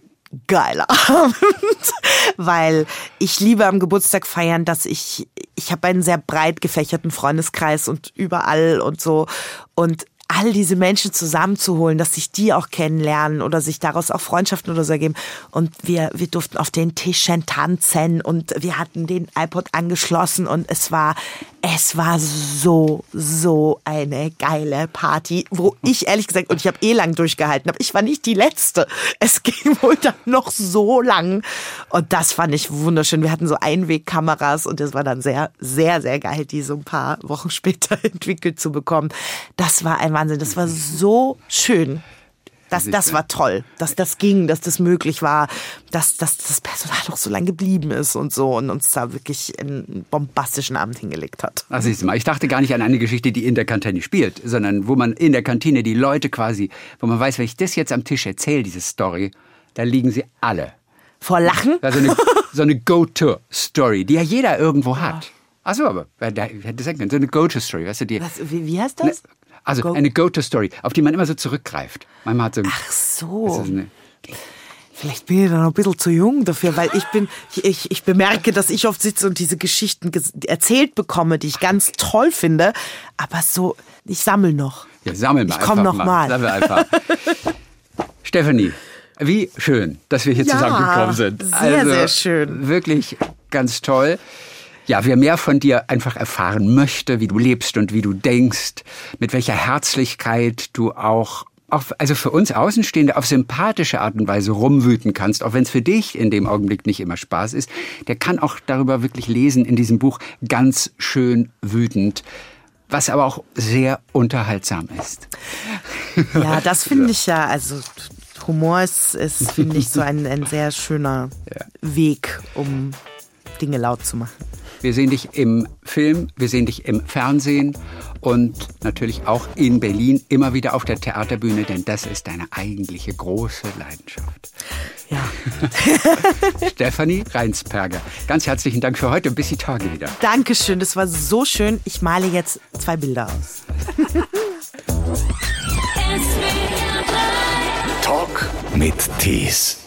geiler Abend, weil ich liebe am Geburtstag feiern, dass ich, ich habe einen sehr breit gefächerten Freundeskreis und überall und so. Und all diese Menschen zusammenzuholen, dass sich die auch kennenlernen oder sich daraus auch Freundschaften oder so ergeben. Und wir, wir durften auf den Tischen tanzen und wir hatten den iPod angeschlossen und es war, es war so, so eine geile Party, wo ich ehrlich gesagt, und ich habe eh lang durchgehalten, aber ich war nicht die Letzte. Es ging wohl dann noch so lang. Und das fand ich wunderschön. Wir hatten so Einwegkameras und das war dann sehr, sehr, sehr geil, die so ein paar Wochen später entwickelt zu bekommen. Das war ein Wahnsinn. Das war so schön. Das, das war toll, dass das ging, dass das möglich war, dass, dass das Personal noch so lange geblieben ist und so und uns da wirklich einen bombastischen Abend hingelegt hat. Mal, ich dachte gar nicht an eine Geschichte, die in der Kantine spielt, sondern wo man in der Kantine die Leute quasi, wo man weiß, wenn ich das jetzt am Tisch erzähle, diese Story, da liegen sie alle. Vor Lachen? Also eine, so eine Go-To-Story, die ja jeder irgendwo hat. Achso, aber da hätte sagen können, so eine Go-To-Story, weißt du, die. Was, wie, wie heißt das? Also Go- eine Go-To-Story, auf die man immer so zurückgreift. Manchmal hat so. Ach so. Vielleicht bin ich da noch ein bisschen zu jung dafür, weil ich bin, ich, ich bemerke, dass ich oft sitze und diese Geschichten ges- erzählt bekomme, die ich ganz toll finde. Aber so, ich sammle noch. ja, sammeln wir Ich komm einfach noch mal. Einfach. Stephanie, wie schön, dass wir hier Ja, zusammengekommen sind. Also, sehr, sehr schön. Wirklich ganz toll. Ja, wer mehr von dir einfach erfahren möchte, wie du lebst und wie du denkst, mit welcher Herzlichkeit du auch, auch also für uns Außenstehende auf sympathische Art und Weise rumwüten kannst, auch wenn es für dich in dem Augenblick nicht immer Spaß ist, der kann auch darüber wirklich lesen in diesem Buch ganz schön wütend, was aber auch sehr unterhaltsam ist. Ja, das finde ich ja, also Humor ist, ist finde ich, so ein, ein sehr schöner Weg, um Dinge laut zu machen. Wir sehen dich im Film, wir sehen dich im Fernsehen und natürlich auch in Berlin immer wieder auf der Theaterbühne, denn das ist deine eigentliche große Leidenschaft. Ja. Stefanie Reinsperger, ganz herzlichen Dank für heute und bis die Tage wieder. Dankeschön, das war so schön. Ich male jetzt zwei Bilder aus. Talk mit Tees.